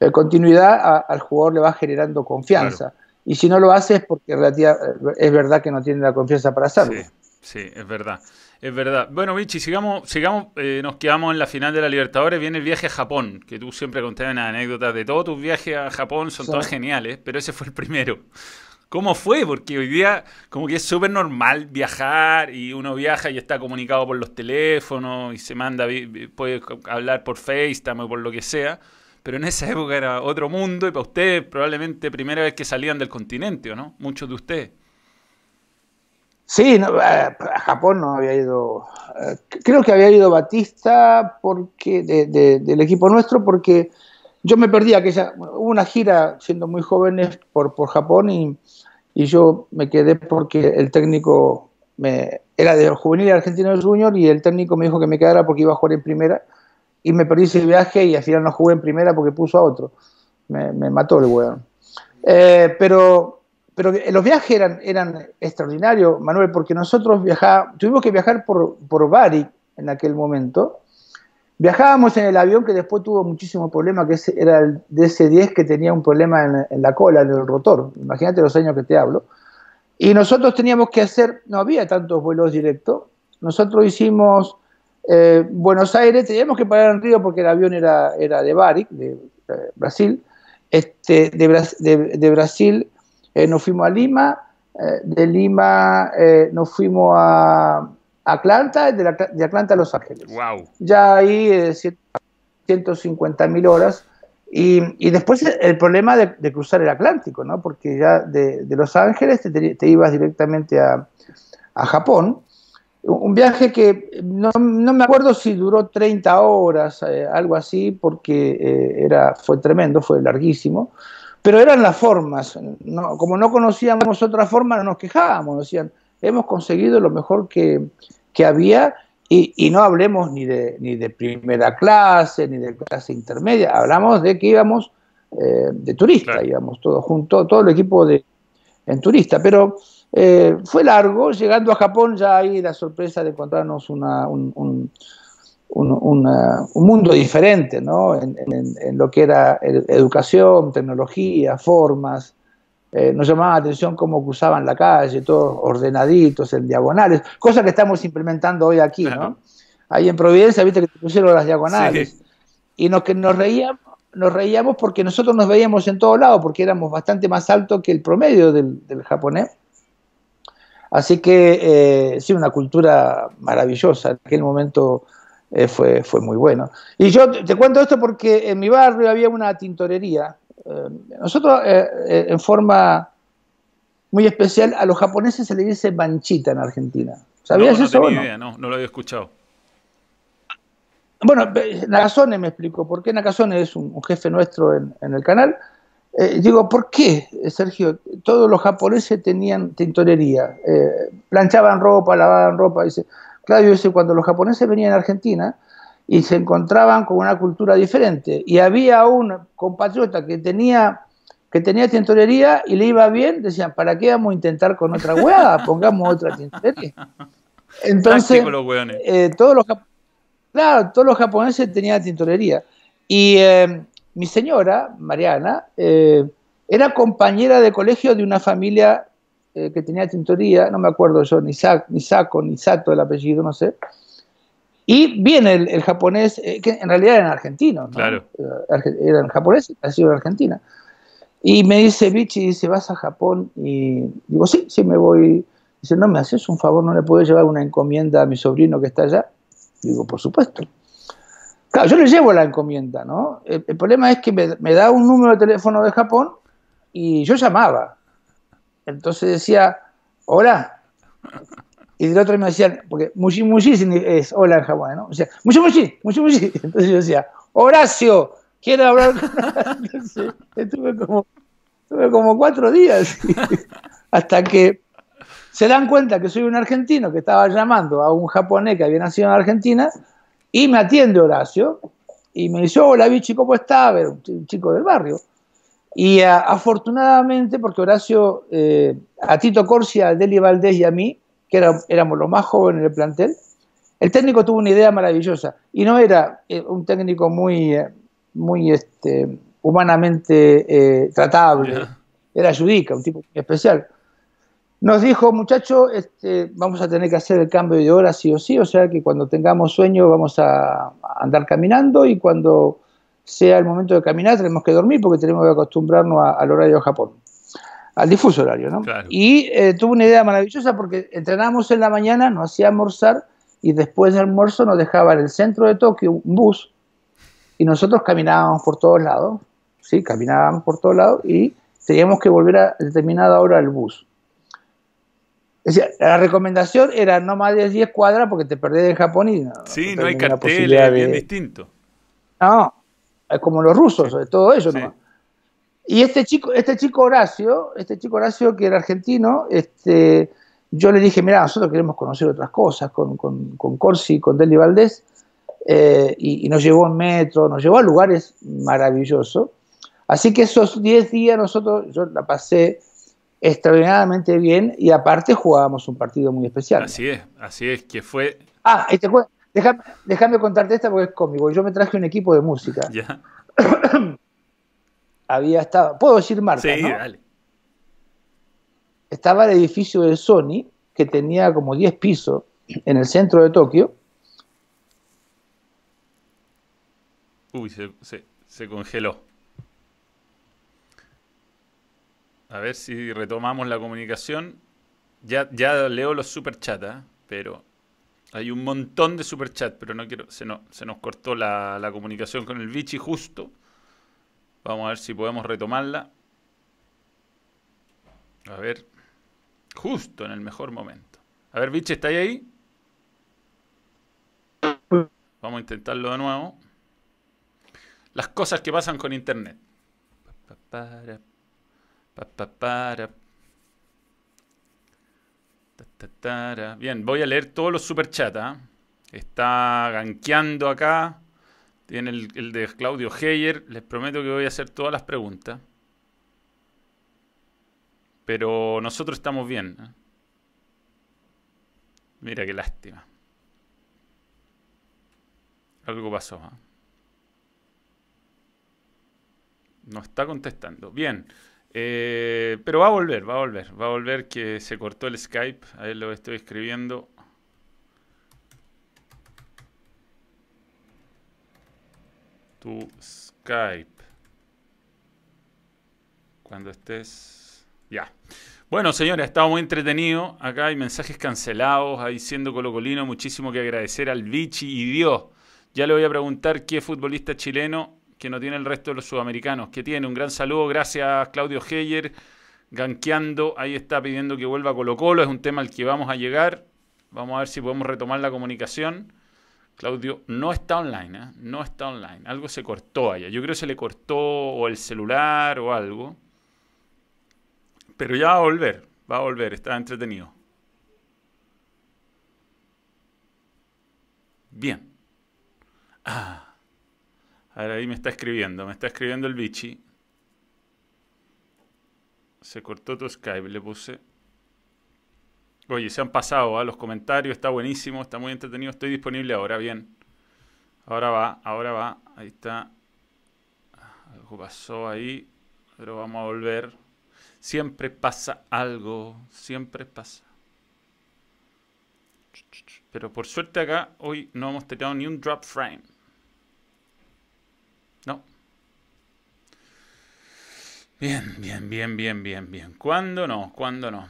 eh, continuidad al jugador le va generando confianza. Y si no lo hace es porque es verdad que no tiene la confianza para hacerlo. Sí, sí, es verdad. Es verdad. Bueno, Vichy, sigamos, sigamos eh, nos quedamos en la final de la Libertadores. Viene el viaje a Japón, que tú siempre contabas anécdotas de todos tus viajes a Japón, son todos geniales, pero ese fue el primero. ¿Cómo fue? Porque hoy día como que es súper normal viajar y uno viaja y está comunicado por los teléfonos y se manda, puede hablar por FaceTime o por lo que sea. Pero en esa época era otro mundo y para ustedes probablemente primera vez que salían del continente, ¿o no? Muchos de ustedes. Sí, no, a Japón no había ido. Eh, creo que había ido Batista porque del equipo nuestro porque yo me perdí aquella. Hubo una gira siendo muy jóvenes por, Japón y yo me quedé porque el técnico me, era de juvenil argentino junior y el técnico me dijo que me quedara porque iba a jugar en primera y me perdí ese viaje y al final no jugué en primera porque puso a otro. Me, mató el weón. Eh, pero, pero los viajes eran, eran extraordinarios, Manuel, porque nosotros viajábamos, tuvimos que viajar por, por Bari en aquel momento Viajábamos en el avión que después tuvo muchísimos problemas, que era el DC-10 que tenía un problema en, la cola, en el rotor. Imagínate los años que te hablo. Y nosotros teníamos que hacer, no había tantos vuelos directos. Nosotros hicimos eh, Buenos Aires, teníamos que parar en Río porque el avión era, era de Bari, de, Brasil. Este, de, Brasil eh, nos fuimos a Lima, eh, de Lima nos fuimos a, Atlanta, de, de Atlanta a Los Ángeles. Wow. Ya ahí eh, 150 mil horas. Y, después el problema de, cruzar el Atlántico, ¿no? Porque ya de, Los Ángeles te, ibas directamente a, Japón. Un viaje que no, me acuerdo si duró 30 horas, eh, algo así, porque eh, era, fue tremendo, fue larguísimo. Pero eran las formas. como no conocíamos otra forma, no nos quejábamos. Decían, hemos conseguido lo mejor que, había y, no hablemos ni de, ni de primera clase, ni de clase intermedia, hablamos de que íbamos eh, de turista, íbamos todos juntos, todo el equipo de, en turista, pero eh, fue largo, llegando a Japón ya hay la sorpresa de encontrarnos una, un, un, un, mundo diferente, ¿no? En, en, lo que era educación, tecnología, formas, eh, nos llamaba la atención cómo usaban la calle, todos ordenaditos, en diagonales, cosa que estamos implementando hoy aquí, ¿no? Ahí en Providencia, viste que te pusieron las diagonales. Y nos, que nos reíamos, nos reíamos porque nosotros nos veíamos en todos lados, porque éramos bastante más altos que el promedio del, japonés. Así que eh, sí, una cultura maravillosa. En aquel momento eh, fue, fue muy bueno. Y yo te cuento esto porque en mi barrio había una tintorería eh, nosotros, en forma muy especial, a los japoneses se le dice manchita en Argentina. ¿Sabías no, eso? No, idea, no, no lo había escuchado. Bueno, Nakazone me explicó por qué Nakazone es un, jefe nuestro en, el canal. Digo, ¿por qué, Sergio? Todos los japoneses tenían tintorería, planchaban ropa, lavaban ropa. Dice, claro, dice, cuando los japoneses venían a Argentina, y se encontraban con una cultura diferente. Y había un compatriota que tenía que tenía tintorería y le iba bien, decían, ¿para qué vamos a intentar con otra hueá? Pongamos otra tintorería. Entonces, eh, todos, los, claro, todos los japoneses tenían tintorería. Y eh, mi señora, Mariana, eh, era compañera de colegio de una familia que tenía tintorería, no me acuerdo yo, ni, ni Saco, ni Sato el apellido, no sé, y viene el, japonés, eh, que en realidad eran argentinos, ¿no? Claro. Eh, eran japoneses, sido de Argentina. Y me dice, Vichy, dice, ¿vas a Japón? Y digo, sí, sí me voy. Dice, no, ¿me haces un favor? ¿No le puedes llevar una encomienda a mi sobrino que está allá? Digo, por supuesto. Claro, yo le llevo la encomienda, ¿no? El, problema es que me, me, da un número de teléfono de Japón y yo llamaba. Entonces decía, hola, y del otro me decían, porque mushi mushi es hola en japonés, ¿no? O sea, mushi mushi, mushi mushi. Entonces yo decía, Horacio, quiero hablar con Entonces, estuve como, estuve como cuatro días hasta que se dan cuenta que soy un argentino que estaba llamando a un japonés que había nacido en Argentina y me atiende Horacio y me dice, hola Vichy, ¿cómo está? un chico del barrio. Y afortunadamente, porque Horacio, eh, a Tito Corsia, a Deli Valdés y a mí, que era, éramos los más jóvenes del plantel, el técnico tuvo una idea maravillosa y no era eh, un técnico muy, eh, muy este, humanamente eh, tratable, era Judica, un tipo especial. Nos dijo, muchachos, este, vamos a tener que hacer el cambio de hora sí o sí, o sea que cuando tengamos sueño vamos a andar caminando y cuando sea el momento de caminar tenemos que dormir porque tenemos que acostumbrarnos al horario de Japón, al difuso horario, ¿no? Y tuvo una idea maravillosa porque entrenábamos en la mañana, nos hacía almorzar y después del almuerzo nos dejaba en el centro de Tokio un bus y nosotros caminábamos por todos lados, sí, caminábamos por todos lados y teníamos que volver a determinada hora al bus. La recomendación era no más de 10 cuadras porque te perdés en Japón y no, sí, no, hay carteles, es bien distinto. No, es como los rusos, todo eso. Y este chico, este chico Horacio, este chico Horacio que era argentino, este, yo le dije, mira, nosotros queremos conocer otras cosas con, con, con Corsi, con Deli Valdés, eh, y, nos llevó en metro, nos llevó a lugares maravillosos. Así que esos 10 días nosotros, yo la pasé extraordinariamente bien y aparte jugábamos un partido muy especial. Así es, así es, que fue... Ah, este, déjame, déjame contarte esta porque es cómico. Yo me traje un equipo de música. Ya. Había estado, puedo decir marca, Sí, dale estaba el edificio de Sony, que tenía como 10 pisos en el centro de Tokio. Uy, se, congeló. A ver si retomamos la comunicación. Ya, leo los superchats, ¿eh? pero hay un montón de superchats, pero no quiero. Se, no, se nos cortó la, comunicación con el Vichy justo. Vamos a ver si podemos retomarla. A ver. Justo en el mejor momento. A ver, Vichy, ¿está ahí? Vamos a intentarlo de nuevo. Las cosas que pasan con Internet. Bien, voy a leer todos los superchats. ¿ah? Está ganqueando acá. Tiene el, de Claudio Heyer. Les prometo que voy a hacer todas las preguntas. Pero nosotros estamos bien. ¿eh? Mira qué lástima. Algo pasó. ¿eh? No está contestando. Bien. Eh, pero va a volver, va a volver. Va a volver que se cortó el Skype. Ahí lo estoy escribiendo. Tu Skype. Cuando estés ya. Bueno, señores, ha estado muy entretenido. Acá hay mensajes cancelados, ahí siendo colocolino, muchísimo que agradecer al Vichy y Dios. Ya le voy a preguntar qué futbolista chileno que no tiene el resto de los sudamericanos. Que tiene? Un gran saludo, gracias Claudio Heyer, ganqueando, ahí está pidiendo que vuelva Colo Colo, es un tema al que vamos a llegar. Vamos a ver si podemos retomar la comunicación. Claudio no está online, ¿eh? no está online. Algo se cortó allá. Yo creo que se le cortó o el celular o algo. Pero ya va a volver, va a volver, está entretenido. Bien. Ah. Ahora ahí me está escribiendo, me está escribiendo el bichi. Se cortó tu Skype, le puse. Oye, se han pasado a ¿ah? los comentarios, está buenísimo, está muy entretenido, estoy disponible ahora, bien. Ahora va, ahora va, ahí está. Algo pasó ahí, pero vamos a volver. Siempre pasa algo, siempre pasa. Pero por suerte acá hoy no hemos tenido ni un drop frame. Bien, bien, bien, bien, bien, bien. ¿Cuándo no? ¿Cuándo no?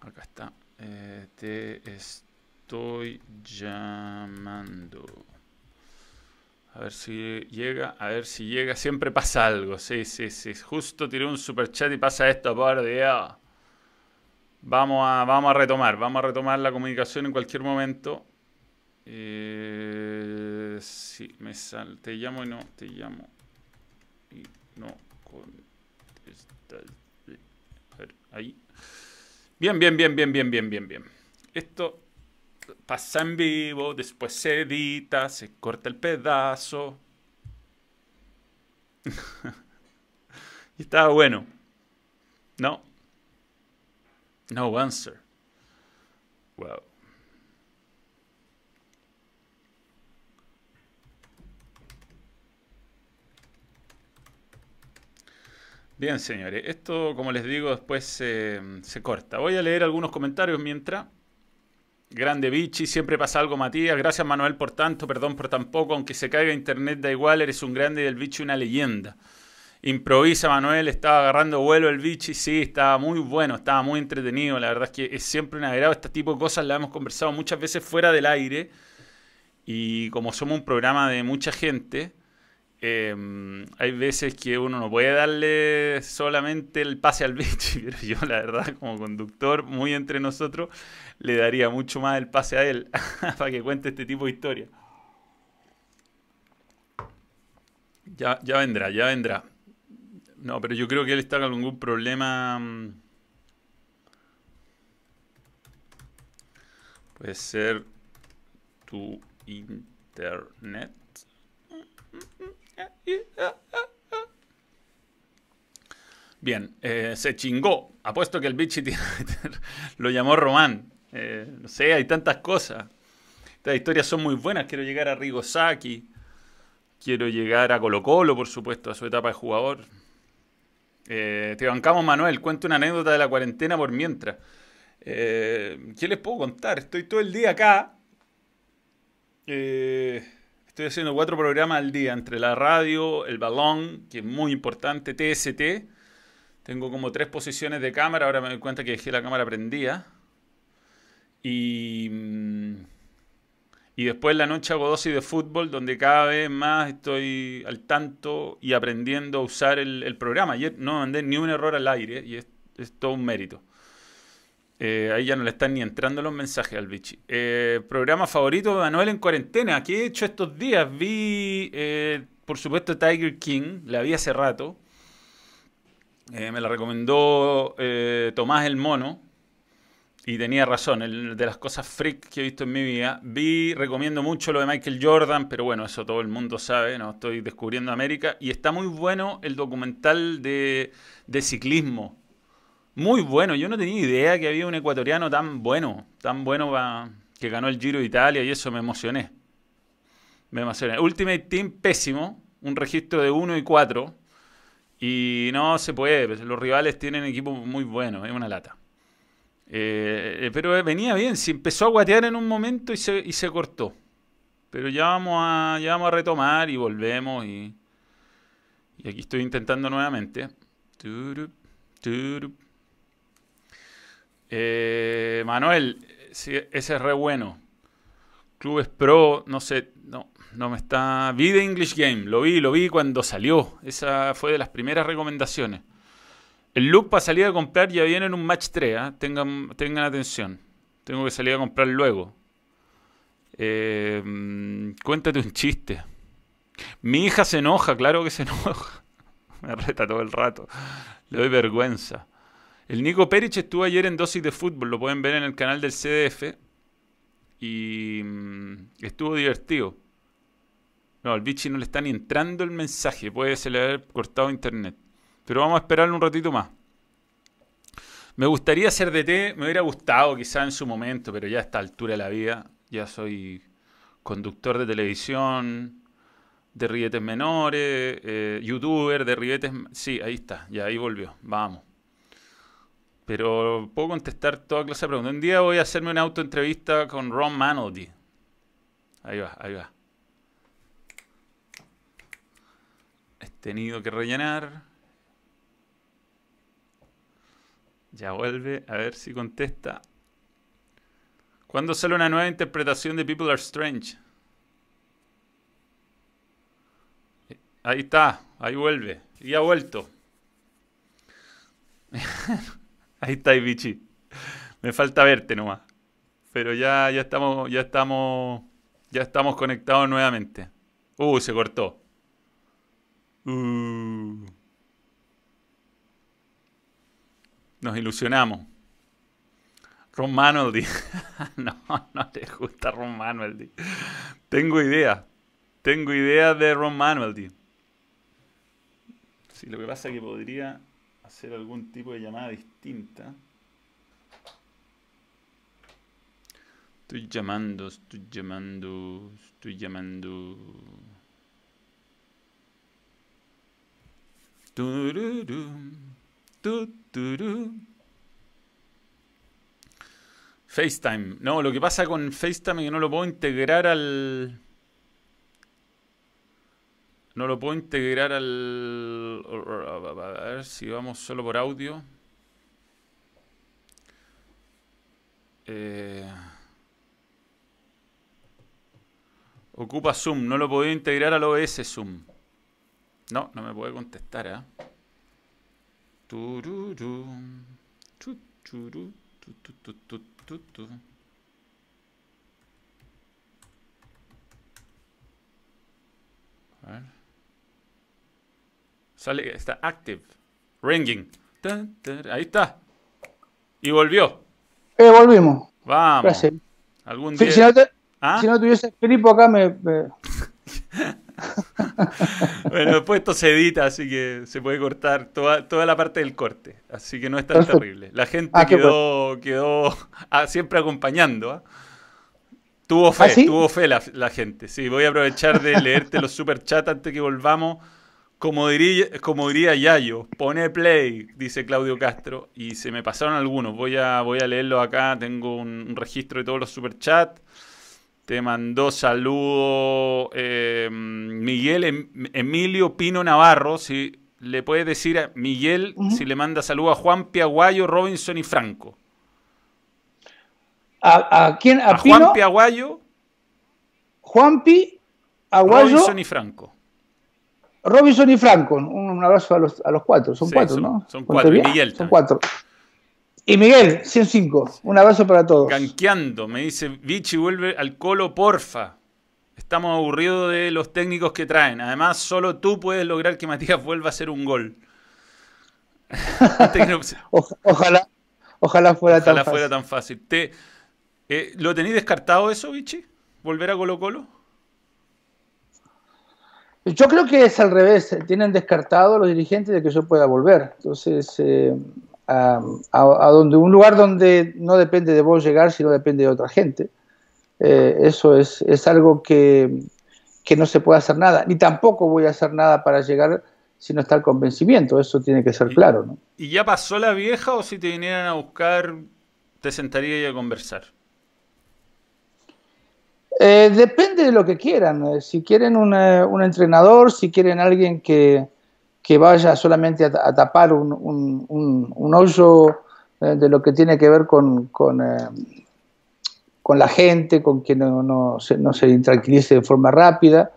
Acá está. Eh, te estoy llamando. A ver si llega, a ver si llega. Siempre pasa algo. Sí, sí, sí. Justo tiré un super chat y pasa esto, por Dios. Vamos a, vamos a retomar, vamos a retomar la comunicación en cualquier momento. Eh, sí, me sal, te llamo y no, te llamo y no. Ahí. Bien, bien, bien, bien, bien, bien, bien, bien. Esto pasa en vivo, después se edita, se corta el pedazo. y estaba bueno. No. No answer. Wow. Bien, señores, esto, como les digo, después se corta. Voy a leer algunos comentarios mientras. Grande Vichy, siempre pasa algo, Matías. Gracias, Manuel, por tanto. Perdón por tan poco. Aunque se caiga internet, da igual. Eres un grande y el Vichy una leyenda. Improvisa, Manuel. Estaba agarrando vuelo el Vichy. Sí, estaba muy bueno. Estaba muy entretenido. La verdad es que es siempre un agrado. Este tipo de cosas las hemos conversado muchas veces fuera del aire. Y como somos un programa de mucha gente Em, hay veces que uno no puede darle solamente el pase al bicho, pero yo la verdad como conductor, muy entre nosotros, le daría mucho más el pase a él para que cuente este tipo de historia. Ya, vendrá, ya vendrá. No, pero yo creo que él está con algún problema. Mm, puede ser tu internet. Bien, eh, se chingó. Apuesto que el bichi lo llamó Román. Eh, no sé, hay tantas cosas. Estas historias son muy buenas. Quiero llegar a Rigosaki. Quiero llegar a Colo Colo, por supuesto, a su etapa de jugador. Eh, te bancamos, Manuel. Cuento una anécdota de la cuarentena por mientras. ¿Qué les puedo contar? Estoy todo el día acá. Eh, Estoy haciendo cuatro programas al día entre la radio, el balón, que es muy importante, TST. Tengo como tres posiciones de cámara, ahora me doy cuenta que dejé la cámara prendida. Y, mm, y después la noche hago dosis de fútbol, donde cada vez más estoy al tanto y aprendiendo a usar el, programa. Ayer no mandé ni un error al aire y es todo un mérito. Eh, ahí ya no le están ni entrando los mensajes al bichi. Eh, programa favorito de Manuel en cuarentena. ¿Qué he hecho estos días? Vi, eh, por supuesto, Tiger King. La vi hace rato. me la recomendó Tomás el Mono. Y tenía razón, de las cosas freak que he visto en mi vida. Vi, recomiendo mucho lo de Michael Jordan, pero bueno, eso todo el mundo sabe, no estoy descubriendo América. Y está muy bueno el documental de, de ciclismo muy bueno, yo no tenía idea que había un ecuatoriano tan bueno, tan bueno que ganó el Giro de Italia y eso me emocioné. Me emocioné. Ultimate Team pésimo, un registro de 1 y 4 y no se puede, pues, los rivales tienen equipos muy buenos, es una lata. Eh, pero venía bien, si empezó a guatear en un momento y se, y se cortó. Pero ya vamos, a, ya vamos a retomar y volvemos y, y aquí estoy intentando nuevamente. Eh, Manuel, ese es re bueno. Clubes Pro, no sé, no, no me está. Vi de English Game, lo vi, lo vi cuando salió. Esa fue de las primeras recomendaciones. El look para salir a comprar ya viene en un match 3, ¿ah? tengan, tengan atención. Tengo que salir a comprar luego. Eh, cuéntate un chiste. Mi hija se enoja, claro que se enoja. Me reta todo el rato. Le doy vergüenza. El Nico Perich estuvo ayer en dosis de fútbol, lo pueden ver en el canal del CDF. Y mm, estuvo divertido. No, al bichi no le está ni entrando el mensaje, puede ser haber cortado internet. Pero vamos a esperar un ratito más. Me gustaría ser DT, me hubiera gustado quizá en su momento, pero ya a esta altura de la vida, ya soy conductor de televisión, de rietes menores, eh, youtuber de rietes... Sí, ahí está, ya ahí volvió, vamos. Pero puedo contestar toda clase de preguntas. Un día voy a hacerme una autoentrevista con Ron Manoldi. Ahí va, ahí va. He tenido que rellenar. Ya vuelve, a ver si contesta. ¿Cuándo sale una nueva interpretación de People Are Strange? Ahí está, ahí vuelve. Y ha vuelto. Ahí está, bichi. Me falta verte nomás. Pero ya, ya estamos, ya estamos, ya estamos conectados nuevamente. Uh, se cortó. Uh. Nos ilusionamos. Ron Manoldi. no, no te gusta Ron Manoldi. Tengo idea. Tengo idea de Ron Manoldi. Sí, lo que pasa es que podría hacer algún tipo de llamada distinta. Estoy llamando, estoy llamando, estoy llamando. FaceTime. No, lo que pasa con FaceTime es que no lo puedo integrar al. No lo puedo integrar al. A ver si vamos solo por audio. Eh, ocupa Zoom. No lo puedo integrar al OS Zoom. No, no me puede contestar, ¿eh? A ver. Sale, está active. Ringing. Ahí está. Y volvió. Eh, volvimos. Vamos. Gracias. Algún día. si no, te- ¿Ah? si no tuviese Filipo acá, me, me- Bueno, después esto se edita, así que se puede cortar toda, toda la parte del corte. Así que no es tan Perfecto. terrible. La gente Ah, quedó, quedó ah, siempre acompañando. ¿ah? Tuvo fe, ¿Ah, sí? tuvo fe la, la gente. Sí, voy a aprovechar de leerte los superchats antes que volvamos. Como diría, como diría Yayo, pone play, dice Claudio Castro, y se me pasaron algunos. Voy a, voy a leerlos acá, tengo un, un registro de todos los superchats. Te mandó saludo eh, Miguel Em- Emilio Pino Navarro. Si le puedes decir a Miguel si le manda saludo a Juan Piaguayo, Robinson y Franco. ¿A, a quién? ¿A, A Pino? Juan Piaguayo, Juanpi, Aguayo, Robinson y Franco. Robinson y Franco. Un, abrazo a los, a los cuatro. Son Sí, cuatro, son- ¿no? son ¿Conté cuatro. Y? Miguel Son cuatro. Y Miguel, 105. Un abrazo para todos. Ganqueando, me dice Vichy, vuelve al colo, porfa. Estamos aburridos de los técnicos que traen. Además, solo tú puedes lograr que Matías vuelva a hacer un gol. Oja- ojalá, ojalá fuera Ojalá tan fuera fácil. tan fácil. Te, eh, ¿Lo tenéis descartado eso, Vichy? ¿Volver a Colo Colo? Yo creo que es al revés. Tienen descartado los dirigentes de que yo pueda volver. Entonces, eh, a, donde un lugar donde no depende de vos llegar, sino depende de otra gente. Eh, eso es, es algo que, que no se puede hacer nada. Ni tampoco voy a hacer nada para llegar si no está el convencimiento. Eso tiene que ser Y- claro. ¿no? ¿Y ya pasó la vieja o si te vinieran a buscar, te sentaría ahí a conversar? Eh, depende de lo que quieran. Eh, Si quieren un, eh, un entrenador, si quieren alguien que, que vaya solamente a, ta- a tapar un, un- un- hoyo eh, de lo que tiene que ver con, con, con la gente, con que no, no se, no se intranquilice de forma rápida.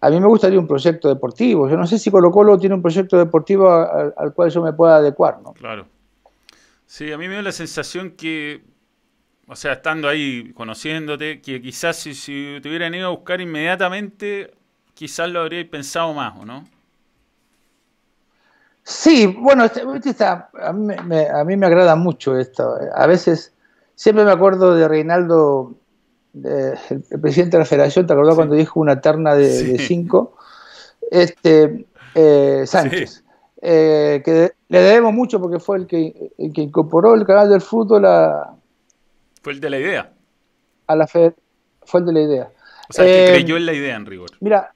A mí me gustaría un proyecto deportivo. Yo no sé si Colo Colo tiene un proyecto deportivo a- a- al cual yo me pueda adecuar. ¿no? Claro. Sí, a mí me da la sensación que, o sea, estando ahí, conociéndote, que quizás si, si te hubieran ido a buscar inmediatamente, quizás lo habríais pensado más, ¿o no? Sí, bueno, este- este está- a, mí, me- a mí me agrada mucho esto. A veces, siempre me acuerdo de Reinaldo, de- el, el presidente de la federación, ¿te acordás Sí. cuando dijo una terna de, cinco? Este, eh, Sánchez, eh, que le debemos mucho porque fue el que, el que incorporó el canal del fútbol a, Fue el de la idea. a la Fed, fue el de la idea. O sea, que Eh, creyó en la idea, en rigor. Mira,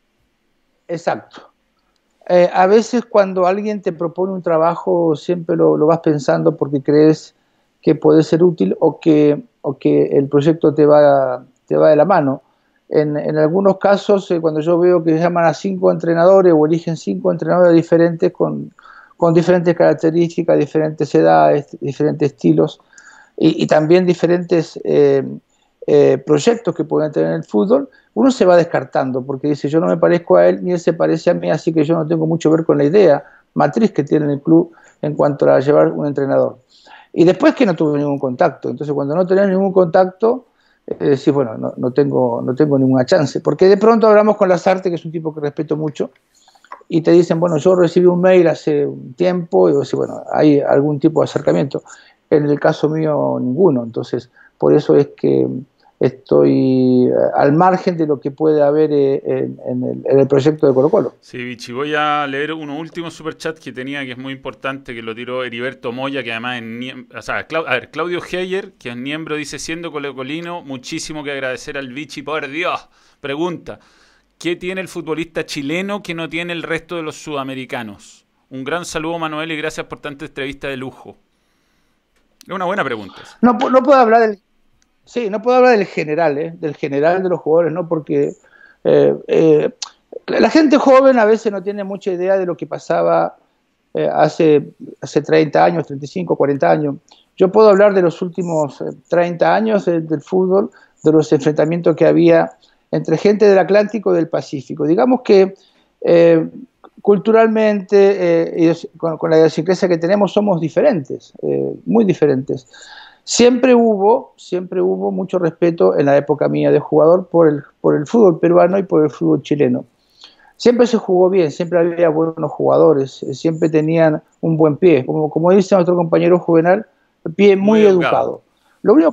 exacto. Eh, a veces cuando alguien te propone un trabajo siempre lo, lo vas pensando porque crees que puede ser útil o que, o que el proyecto te va, te va de la mano. En, en algunos casos, eh, cuando yo veo que llaman a cinco entrenadores o eligen cinco entrenadores diferentes con, con diferentes características, diferentes edades, diferentes estilos y, y también diferentes eh, eh, proyectos que pueden tener en el fútbol, uno se va descartando porque dice yo no me parezco a él ni él se parece a mí, así que yo no tengo mucho que ver con la idea matriz que tiene el club en cuanto a llevar un entrenador. Y después que no tuve ningún contacto, entonces cuando no tenés ningún contacto, eh, decís, bueno, no, no, tengo, no tengo ninguna chance, porque de pronto hablamos con Lazarte, que es un tipo que respeto mucho, y te dicen, bueno, yo recibí un mail hace un tiempo, y vos decís, bueno, hay algún tipo de acercamiento. En el caso mío, ninguno, entonces por eso es que estoy al margen de lo que puede haber en, el, proyecto de Colo Colo. Sí, Vichy, voy a leer uno último superchat que tenía que es muy importante, que lo tiró Heriberto Moya, que además es... O a ver, Claudio Heyer, que es miembro, dice, siendo colocolino, muchísimo que agradecer al Vichy, por Dios. Pregunta, ¿qué tiene el futbolista chileno que no tiene el resto de los sudamericanos? Un gran saludo, Manuel, y gracias por tanta entrevista de lujo. Es una buena pregunta. No, puedo hablar del, sí, no puedo hablar del general, ¿eh? del general de los jugadores, ¿no? Porque eh, eh, la gente joven a veces no tiene mucha idea de lo que pasaba hace, hace 30 años, 35, 40 años. Yo puedo hablar de los últimos 30 años del fútbol, de los enfrentamientos que había entre gente del Atlántico y del Pacífico. Digamos que culturalmente eh, con, la idiosincrasia que tenemos somos diferentes, eh, muy diferentes. Siempre hubo, siempre hubo mucho respeto en la época mía de jugador por el, por el fútbol peruano y por el fútbol chileno. Siempre se jugó bien, siempre había buenos jugadores, eh, siempre tenían un buen pie, como, como dice nuestro compañero Juvenal, pie muy, educado. Lo único,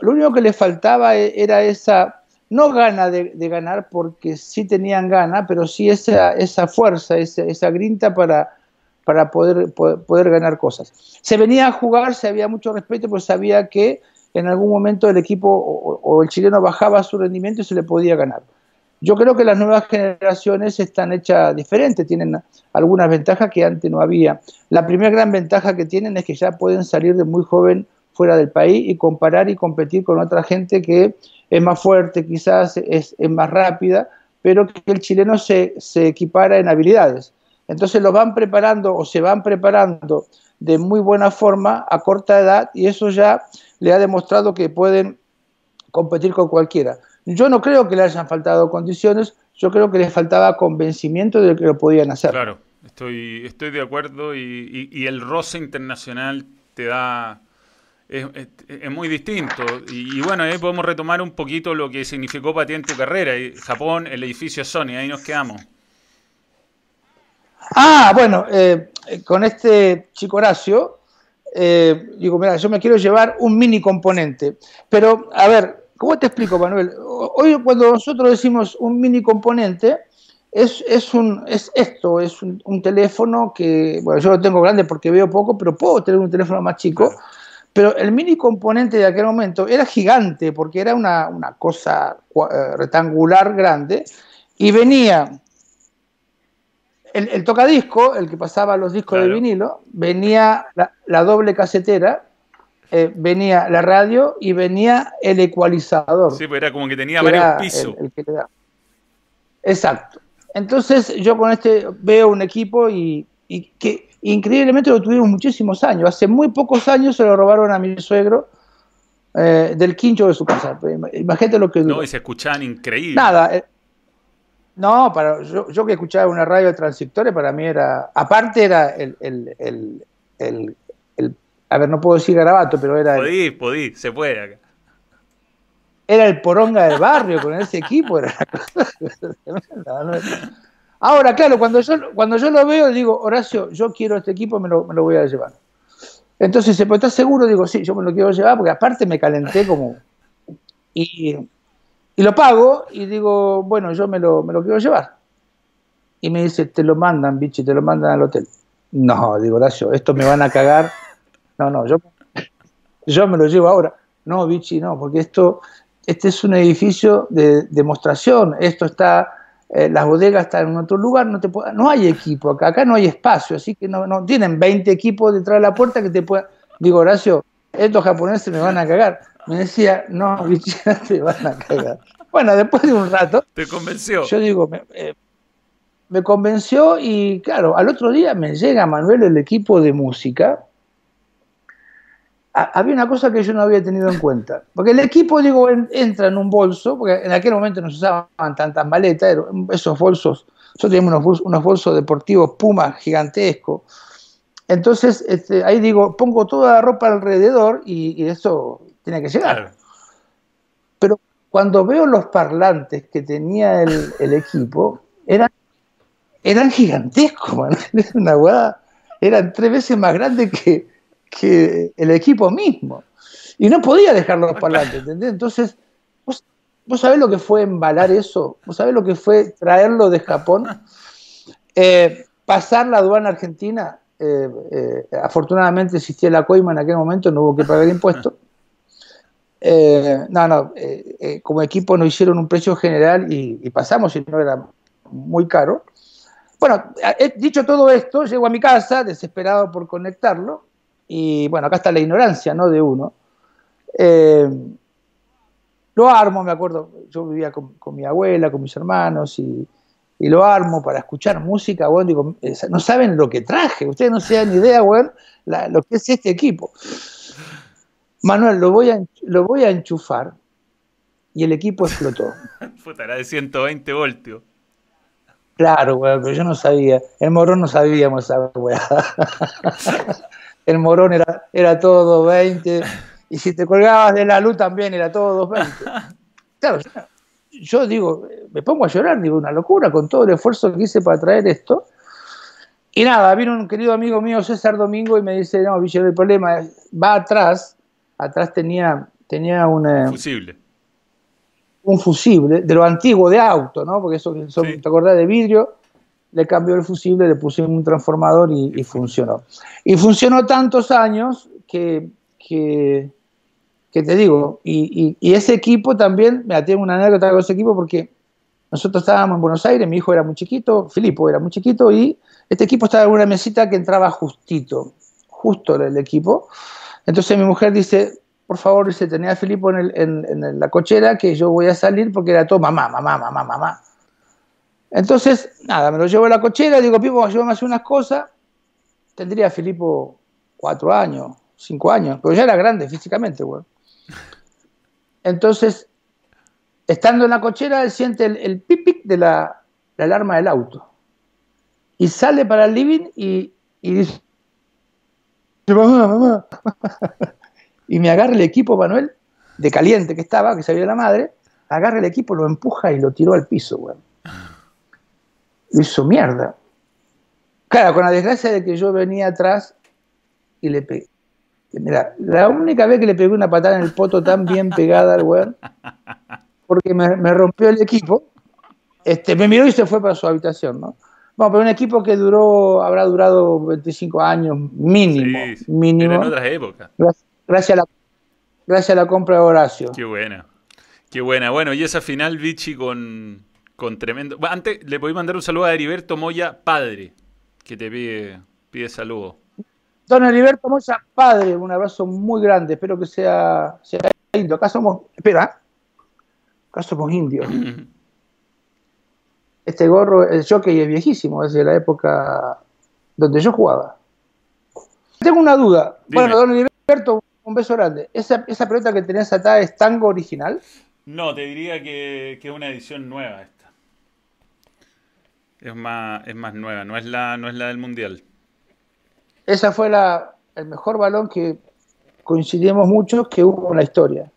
lo único que le faltaba era esa no gana de, ganar porque sí tenían gana, pero sí esa, esa fuerza, esa, esa grinta para, para poder, poder, ganar cosas. Se venía a jugar, se había mucho respeto, pues sabía que en algún momento el equipo o, el chileno bajaba su rendimiento y se le podía ganar. Yo creo que las nuevas generaciones están hechas diferentes, tienen algunas ventajas que antes no había. La primera gran ventaja que tienen es que ya pueden salir de muy joven fuera del país y comparar y competir con otra gente que es más fuerte, quizás es, más rápida, pero que el chileno se, equipara en habilidades. Entonces lo van preparando o se van preparando de muy buena forma a corta edad y eso ya le ha demostrado que pueden competir con cualquiera. Yo no creo que le hayan faltado condiciones, yo creo que les faltaba convencimiento de que lo podían hacer. Claro, estoy, estoy de acuerdo y el roce internacional te da es, muy distinto. Y, bueno, ahí podemos retomar un poquito lo que significó para ti en tu carrera. Japón, el edificio Sony, ahí nos quedamos. Ah, bueno, eh, con este chico Horacio, eh, digo, mira, yo me quiero llevar un mini componente. Pero, a ver, ¿cómo te explico, Manuel? Hoy cuando nosotros decimos un mini componente, es, es, un, es esto, es un, teléfono que, bueno, yo lo tengo grande porque veo poco, pero puedo tener un teléfono más chico. Pero el mini componente de aquel momento era gigante porque era una, cosa eh, rectangular grande y venía el, tocadisco, el que pasaba los discos de vinilo, venía la, doble casetera, eh, venía la radio y venía el ecualizador. Sí, pues era como que tenía varios pisos. Exacto. Entonces yo con este veo un equipo y, y que Increíblemente lo tuvimos muchísimos años. Hace muy pocos años se lo robaron a mi suegro eh, del quincho de su casa. Imagínate lo que No, y se escuchaban increíble. Nada. Eh, no, para, yo, que escuchaba una radio transitoria, para mí era. Aparte era el, el, el, el, A ver, no puedo decir garabato, pero era. Podí, podí, se puede acá. Era el poronga del barrio con ese equipo. Era Ahora, claro, cuando yo, cuando yo lo veo, digo, Horacio, yo quiero este equipo, me lo, me lo voy a llevar. Entonces, ¿se ¿estás seguro? Digo, sí, yo me lo quiero llevar, porque aparte me calenté como... Y, y lo pago y digo, bueno, yo me lo, me lo quiero llevar. Y me dice, te lo mandan, bicho, te lo mandan al hotel. No, digo, Horacio, esto me van a cagar. No, no, yo, yo me lo llevo ahora. No, bichi, no, porque esto, este es un edificio de demostración. Esto está eh, las bodegas están en otro lugar, no, te no hay equipo acá, acá no hay espacio, así que no, no tienen 20 equipos detrás de la puerta que te puedan... Digo, Horacio, estos japoneses me van a cagar. Me decía, no, bichina, te van a cagar. Bueno, después de un rato... ¿Te convenció? Yo digo, me, eh, me convenció y claro, al otro día me llega Manuel el equipo de música había una cosa que yo no había tenido en cuenta. Porque el equipo, digo, entra en un bolso, porque en aquel momento no se usaban tantas maletas, esos bolsos, nosotros teníamos unos, bolsos deportivos Puma gigantescos. Entonces, este, ahí digo, pongo toda la ropa alrededor y, eso tiene que llegar. Pero cuando veo los parlantes que tenía el, equipo, eran, eran gigantescos, una eran tres veces más grandes que, que el equipo mismo. Y no podía dejarlos para adelante, ¿entendés? Entonces, ¿Vos sabés lo que fue embalar eso? ¿Vos sabés lo que fue traerlo de Japón? Eh, pasar la aduana argentina, eh, eh, afortunadamente existía la coima en aquel momento, no hubo que pagar impuestos. no, no, como equipo nos hicieron un precio general y, y pasamos y no era muy caro. Bueno, dicho todo esto, llego a mi casa desesperado por conectarlo y bueno, acá está la ignorancia ¿no? de uno. Eh, lo armo, me acuerdo, yo vivía con, mi abuela, con mis hermanos y, lo armo para escuchar música, bueno, digo, no saben lo que traje, ustedes no se dan ni idea, bueno, lo que es este equipo. Manuel, lo voy a, lo voy a enchufar y el equipo explotó. Puta, era de 120 voltios. Claro, weón, pero yo no sabía. El morón no sabíamos esa weá. El morón era, era todo 20. Y si te colgabas de la luz también era todo 20. Claro, yo digo, me pongo a llorar, digo, una locura con todo el esfuerzo que hice para traer esto. Y nada, vino un querido amigo mío, César Domingo, y me dice, no, Villero, el problema va atrás, atrás tenía, tenía un... Fusible un fusible, de lo antiguo, de auto, ¿no? Porque eso, te acordás de vidrio, le cambió el fusible, le pusimos un transformador y, funcionó. Y funcionó tantos años que, que, te digo, y, ese equipo también, me tiene una anécdota con ese equipo porque nosotros estábamos en Buenos Aires, mi hijo era muy chiquito, Filipo era muy chiquito, y este equipo estaba en una mesita que entraba justito, justo el equipo. Entonces mi mujer dice, por favor, se tenía a Filipo en, la cochera que yo voy a salir porque era todo mamá, mamá, mamá, mamá. Entonces, nada, me lo llevo a la cochera, digo, Pipo, llévame a hacer unas cosas. Tendría Filipo cuatro años, cinco años, pero ya era grande físicamente, güey. Entonces, estando en la cochera, él siente el, el pipic de la, alarma del auto. Y sale para el living y, dice, mamá, mamá. y me agarra el equipo, Manuel, de caliente que estaba, que sabía la madre, agarra el equipo, lo empuja y lo tiró al piso, güey. Hizo mierda. Claro, con la desgracia de que yo venía atrás y le pegué. Mira, la única vez que le pegué una patada en el poto tan bien pegada al weón, porque me, rompió el equipo, este, me miró y se fue para su habitación, ¿no? Bueno, pero un equipo que duró, habrá durado 25 años mínimo. mínimo. en otras épocas. Gracias a la, gracias a la compra de Horacio. Qué buena. Qué buena. Bueno, y esa final, Vichy, con, con tremendo. antes le podéis mandar un saludo a Heriberto Moya, padre, que te pide, pide saludo. Don Heriberto Moya, padre, un abrazo muy grande. Espero que sea, sea indio. Acá somos. Espera. Acá somos indios. este gorro, el jockey es viejísimo, es de la época donde yo jugaba. Tengo una duda. Bueno, don Heriberto, un beso grande. ¿Esa, esa pelota que tenías atada es tango original? No, te diría que, es una edición nueva. Es más, es más nueva, no es, la, no es la del Mundial. Esa fue la, el mejor balón que coincidimos mucho que hubo en la historia.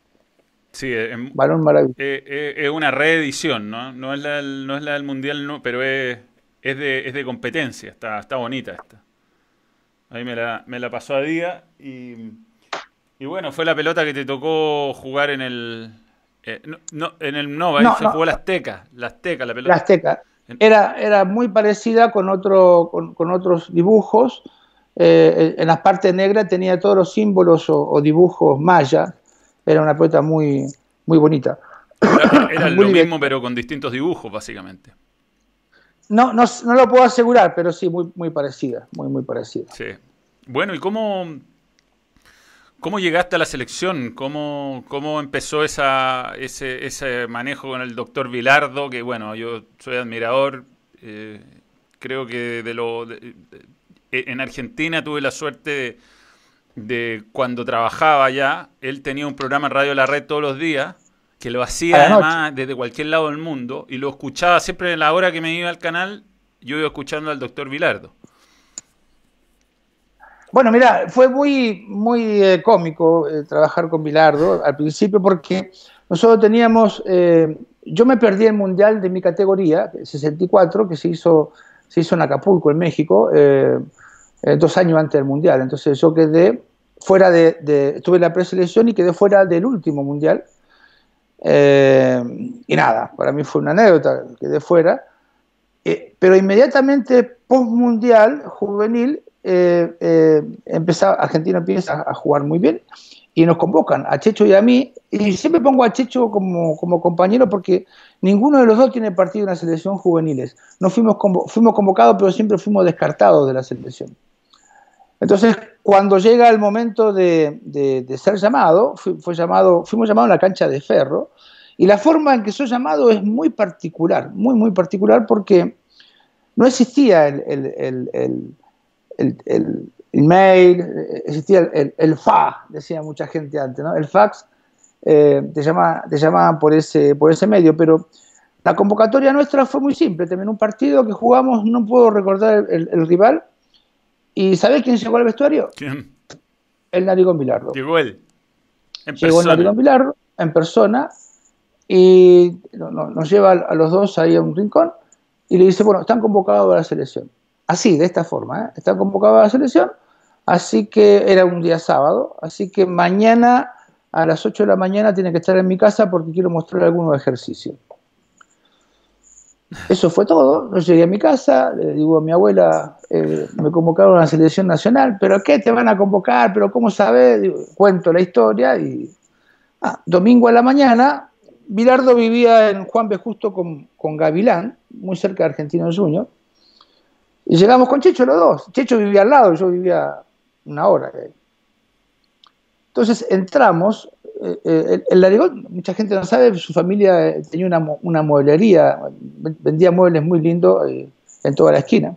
Sí, es, balón maravilloso. Es, una reedición, ¿no? No es la, no es la del Mundial, no, pero es, es, de, es de competencia, está, está bonita esta. Ahí me la, me la pasó a día y y bueno, fue la pelota que te tocó jugar en el. Eh, no, en el Nova, no, se jugó la Azteca. La Azteca, la pelota. La Azteca. Era, era muy parecida con, otro, con, otros dibujos. Eh, en la parte negra tenía todos los símbolos o, dibujos mayas. Era una pelota muy, muy bonita. Era, lo mismo, pero con distintos dibujos, básicamente. No, no, no, lo puedo asegurar, pero sí, muy, muy parecida. Muy, muy parecida. Sí. Bueno, ¿y cómo, ¿Cómo llegaste a la selección? ¿Cómo, cómo empezó esa, ese, ese, manejo con el doctor Vilardo? Que bueno, yo soy admirador. Eh, creo que de lo en Argentina tuve la suerte de, cuando trabajaba allá, él tenía un programa en Radio La Red todos los días, que lo hacía además desde cualquier lado del mundo, y lo escuchaba siempre en la hora que me iba al canal, yo iba escuchando al doctor Vilardo. Bueno, mira, fue muy, muy eh, cómico eh, trabajar con Bilardo al principio porque nosotros teníamos, eh, yo me perdí el mundial de mi categoría, 64, que se hizo, se hizo en Acapulco, en México, dos años antes del mundial. Entonces yo quedé fuera de, tuve la preselección y quedé fuera del último mundial. Y nada, para mí fue una anécdota, quedé fuera. Pero inmediatamente, post-mundial, juvenil, eh, empezaba, Argentina empieza a jugar muy bien y nos convocan a Checho y a mí. Y siempre pongo a Checho como, como compañero porque ninguno de los dos tiene partido en la selección juveniles. No fuimos, fuimos convocados, pero siempre fuimos descartados de la selección. Entonces, cuando llega el momento de, ser llamado, fue llamado, fuimos llamados a la cancha de ferro, y la forma en que soy llamado es muy particular, muy, muy particular porque no existía el email, existía el, FA, decía mucha gente antes, ¿no? El fax eh, te, llama, te llamaban por ese, por ese medio, pero la convocatoria nuestra fue muy simple, también un partido que jugamos, no puedo recordar el, rival, ¿Y sabés quién llegó al vestuario? ¿Quién? El Narigón Bilardo. Llegó él. En llegó el Narigón Bilardo en persona y nos lleva a los dos ahí a un rincón y le dice, bueno, están convocados a la selección. Así, de esta forma, ¿eh? están convocados a la selección, así que era un día sábado, así que mañana a las 8 de la mañana tiene que estar en mi casa porque quiero mostrar algunos ejercicios. Eso fue todo. Yo llegué a mi casa, le digo a mi abuela, eh, me convocaron a la selección nacional, pero ¿qué te van a convocar? ¿Pero cómo sabes? cuento la historia y ah, domingo a la mañana, Bilardo vivía en Juan B. Justo con, con Gavilán, muy cerca de Argentino Junior, y llegamos con Checho los dos. Checho vivía al lado, yo vivía una hora. Entonces entramos, eh, eh, el, Larigón, mucha gente no sabe, su familia eh, tenía una, mueblería, vendía muebles muy lindos en toda la esquina.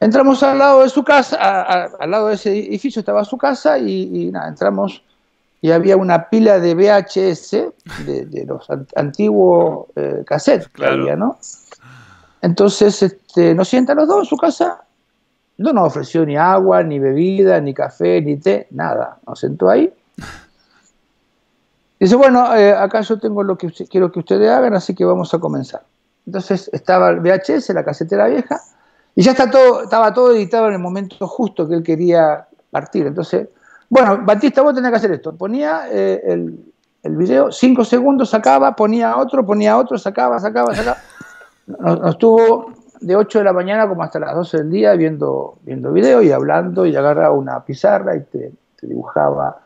Entramos al lado de su casa, al lado de ese edificio estaba su casa y, nada, entramos y había una pila de VHS de, los antiguos cassettes que había, ¿no? Entonces este, nos sientan los dos en su casa, no nos ofreció ni agua, ni bebida, ni café, ni té, nada. Nos sentó ahí Dice, bueno, eh, acá yo tengo lo que quiero que ustedes hagan, así que vamos a comenzar. Entonces estaba el VHS, la casetera vieja, y ya está todo, estaba todo editado en el momento justo que él quería partir. Entonces, bueno, Batista, vos tenés que hacer esto. Ponía eh, el, el, video, cinco segundos sacaba, ponía otro, ponía otro, sacaba, sacaba, sacaba. Nos, estuvo de 8 de la mañana como hasta las 12 del día viendo, viendo video y hablando y agarraba una pizarra y te dibujaba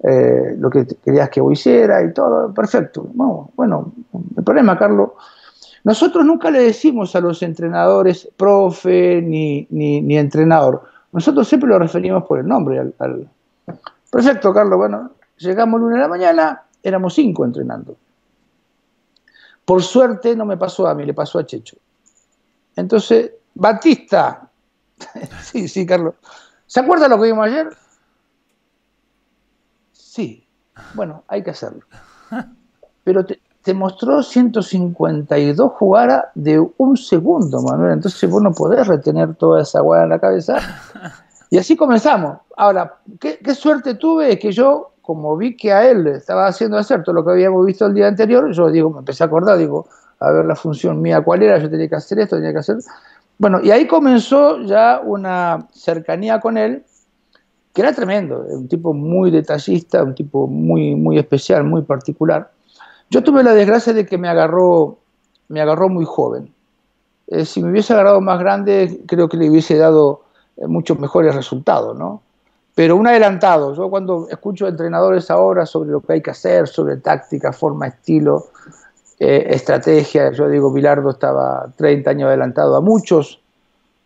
eh, lo que querías que hiciera y todo, perfecto. Bueno, bueno, el problema, Carlos, nosotros nunca le decimos a los entrenadores profe ni, ni, entrenador, nosotros siempre lo referimos por el nombre. Al, Perfecto, Carlos, bueno, llegamos lunes de la mañana, éramos cinco entrenando. Por suerte no me pasó a mí, le pasó a Checho. Entonces, Batista, sí, sí, Carlos, ¿se acuerda lo que vimos ayer? Sí, bueno, hay que hacerlo. Pero te, mostró 152 jugadas de un segundo, Manuel. Entonces vos no podés retener toda esa guada en la cabeza. Y así comenzamos. Ahora, ¿qué, suerte tuve? Es que yo, como vi que a él estaba haciendo hacer todo lo que habíamos visto el día anterior, yo digo, me empecé a acordar, digo, a ver la función mía cuál era, yo tenía que hacer esto, tenía que hacer. Bueno, y ahí comenzó ya una cercanía con él que era tremendo, un tipo muy detallista, un tipo muy, muy especial, muy particular. Yo tuve la desgracia de que me agarró, me agarró muy joven. Eh, si me hubiese agarrado más grande, creo que le hubiese dado eh, muchos mejores resultados, ¿no? Pero un adelantado. Yo cuando escucho a entrenadores ahora sobre lo que hay que hacer, sobre táctica, forma, estilo, eh, estrategia, yo digo, Bilardo estaba 30 años adelantado a muchos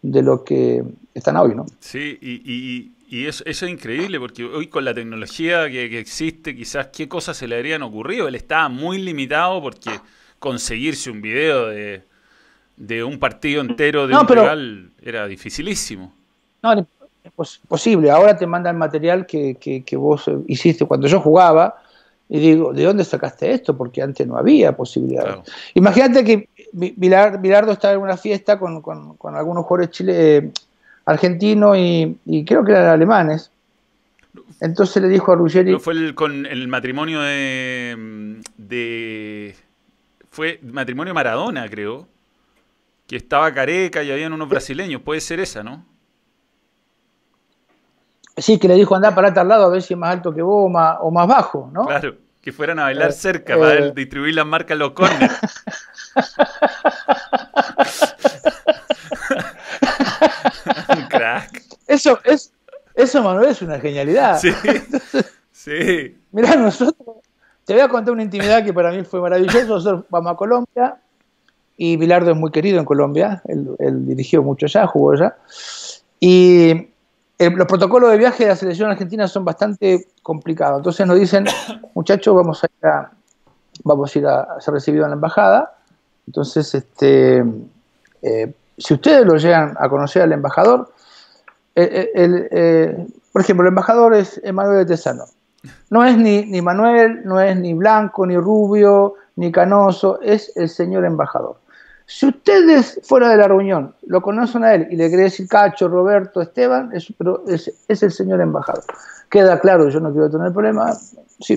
de lo que están hoy, ¿no? Sí, y y eso, es increíble porque hoy con la tecnología que, existe, quizás qué cosas se le habrían ocurrido. Él estaba muy limitado porque conseguirse un video de, un partido entero de un rival era dificilísimo. No, posible. Ahora te mandan material que, que, vos hiciste cuando yo jugaba. Y digo, ¿de dónde sacaste esto? Porque antes no había posibilidades. Imagínate que Bilardo estaba en una fiesta con, con, algunos jugadores chilenos argentino y, creo que eran alemanes. Entonces le dijo a Ruggeri... fue el, con el matrimonio de, de... Fue matrimonio Maradona, creo. Que estaba careca y habían unos brasileños. Puede ser esa, ¿no? Sí, que le dijo andá parate al lado a ver si es más alto que vos o más, bajo, ¿no? Claro. Que fueran a bailar eh, cerca para eh. distribuir las marcas los corners. Crack. Eso es, eso Manuel es una genialidad. Sí. sí. Mirá, nosotros, te voy a contar una intimidad que para mí fue maravillosa. Nosotros vamos a Colombia y Bilardo es muy querido en Colombia. Él, dirigió mucho allá, jugó allá. Y los protocolos de viaje de la selección argentina son bastante complicados. Entonces nos dicen, muchachos, vamos a ir a, vamos a, ir a, ser recibidos en la embajada. Entonces, este, eh, si ustedes lo llegan a conocer al embajador, eh, por ejemplo, el embajador es Emanuel de Tesano. No es ni, ni Manuel, no es ni Blanco, ni Rubio, ni Canoso, es el señor embajador. Si ustedes fuera de la reunión lo conocen a él y le quiere decir Cacho, Roberto, Esteban, es, pero es, el señor embajador. Queda claro, yo no quiero tener problemas, sí.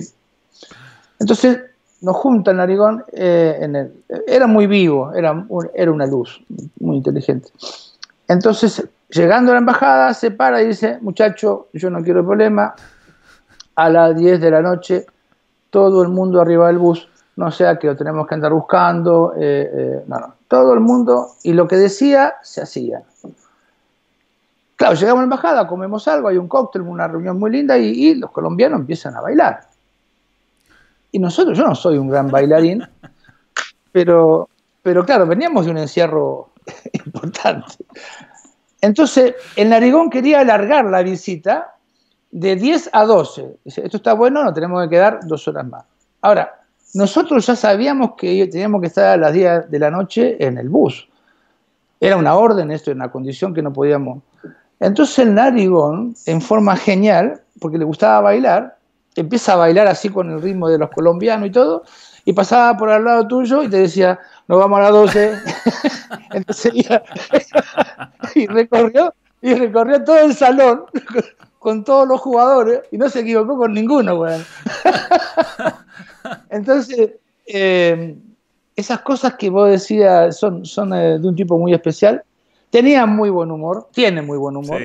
Entonces nos junta el narigón, eh, en el, era muy vivo, era, era una luz, muy inteligente. Entonces, llegando a la embajada, se para y dice, muchacho, yo no quiero problema, a las 10 de la noche, todo el mundo arriba del bus, no sea que lo tenemos que andar buscando, eh, eh, no, no, todo el mundo, y lo que decía, se hacía. Claro, llegamos a la embajada, comemos algo, hay un cóctel, una reunión muy linda, y, los colombianos empiezan a bailar. Y nosotros, yo no soy un gran bailarín, pero, pero claro, veníamos de un encierro importante. Entonces, el narigón quería alargar la visita de 10 a 12. Dice, esto está bueno, nos tenemos que quedar dos horas más. Ahora, nosotros ya sabíamos que teníamos que estar a las 10 de la noche en el bus. Era una orden, esto era una condición que no podíamos. Entonces el narigón, en forma genial, porque le gustaba bailar, empieza a bailar así con el ritmo de los colombianos y todo, y pasaba por al lado tuyo y te decía, nos vamos a las 12. Entonces y recorrió, y recorrió todo el salón con todos los jugadores y no se equivocó con ninguno, weón. Entonces, eh, esas cosas que vos decías son, son eh, de un tipo muy especial. Tenía muy buen humor, tiene muy buen humor,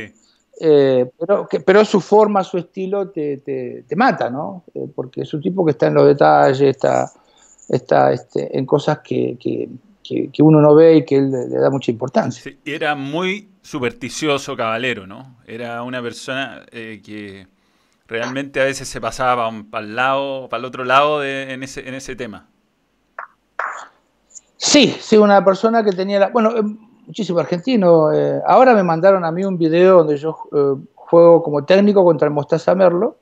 eh, pero, pero su forma, su estilo te, te, mata, ¿no? porque es un tipo que está en los detalles, está, está este, en cosas que, que, que, uno no ve y que él le, da mucha importancia. era muy supersticioso caballero, ¿no? Era una persona que realmente a veces se pasaba para el lado, para el otro lado de, en, ese, en ese tema. Sí, sí, una persona que tenía la... Bueno, eh, muchísimo argentino. Eh, ahora me mandaron a mí un video donde yo eh, juego como técnico contra el Mostaza Merlo.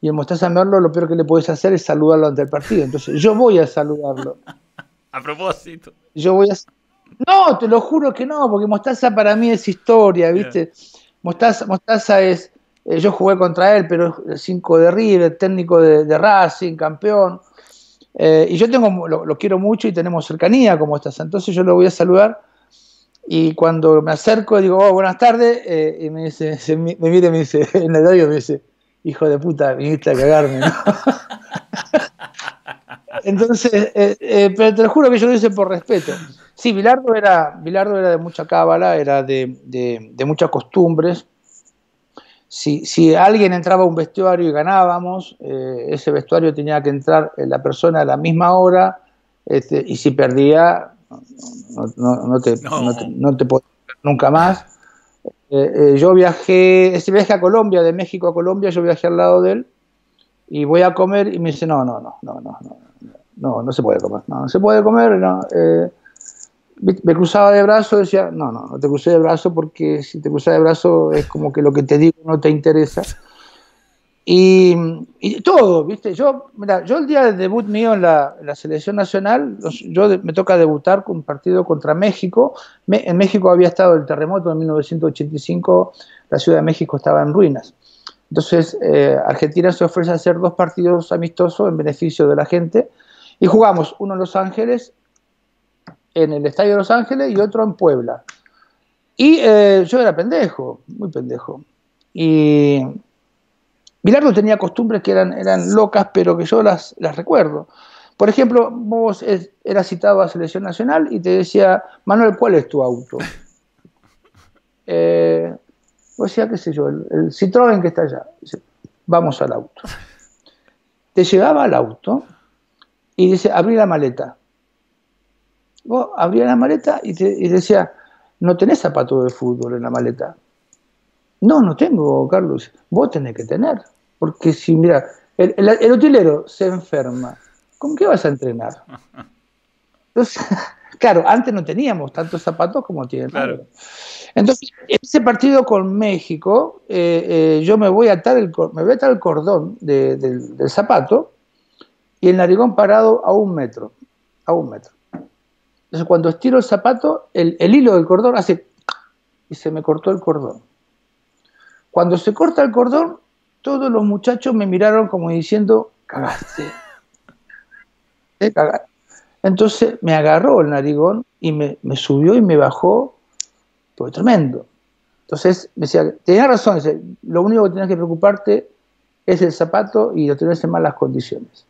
Y el Mostaza Merlo lo peor que le puedes hacer es saludarlo ante el partido. Entonces yo voy a saludarlo. a propósito. Yo voy a... No, te lo juro que no, porque Mostaza para mí es historia, ¿viste? Mostaza, Mostaza es eh, yo jugué contra él, pero el 5 de River, técnico de, Racing, campeón. Eh, y yo tengo, lo, quiero mucho y tenemos cercanía como estás. Entonces yo lo voy a saludar y cuando me acerco digo, oh, buenas tardes, eh, y me dice, me, mira y me dice, en el radio me dice, hijo de puta, viniste a cagarme, Entonces, pero te lo juro que yo lo hice por respeto. Sí, Bilardo era, Bilardo era de mucha cábala, era de, de muchas costumbres, si, alguien entraba a un vestuario y ganábamos, eh, ese vestuario tenía que entrar la persona a la misma hora, este, y si perdía, no, te, no. podía nunca más. Eh, eh, yo viajé, ese viaje a Colombia, de México a Colombia, yo viajé al lado de él, y voy a comer, y me dice, no, no, no, no, no, no, no, no se puede comer, no, no se puede comer, no me cruzaba de brazo, decía, no, no, no te crucé de brazo porque si te cruzas de brazo es como que lo que te digo no te interesa. Y, todo, ¿viste? Yo, mira, yo el día del debut mío en la, selección nacional, yo me toca debutar con un partido contra México. en México había estado el terremoto en 1985, la Ciudad de México estaba en ruinas. Entonces, eh, Argentina se ofrece a hacer dos partidos amistosos en beneficio de la gente. Y jugamos uno en Los Ángeles en el Estadio de Los Ángeles y otro en Puebla. Y eh, yo era pendejo, muy pendejo. Y Bilardo tenía costumbres que eran, eran locas, pero que yo las, las recuerdo. Por ejemplo, vos eras citado a Selección Nacional y te decía, Manuel, ¿cuál es tu auto? Eh, vos decía, qué sé yo, el, Citroën que está allá. vamos al auto. te llevaba al auto y dice, abrí la maleta. Vos abrías la maleta y, te, decía, no tenés zapatos de fútbol en la maleta. No, no tengo, Carlos. Vos tenés que tener. Porque si, mira, el, utilero se enferma, ¿con qué vas a entrenar? Entonces, claro, antes no teníamos tantos zapatos como tienen claro. Entonces, en ese partido con México, eh, eh, yo me voy a atar el, me voy a atar el cordón del, zapato y el narigón parado a un metro, a un metro. Entonces, cuando estiro el zapato, el, el hilo del cordón hace y se me cortó el cordón. Cuando se corta el cordón, todos los muchachos me miraron como diciendo, cagaste. Entonces me agarró el narigón y me, subió y me bajó, fue tremendo. Entonces me decía, tenía razón, lo único que tienes que preocuparte es el zapato y lo tenés en malas condiciones.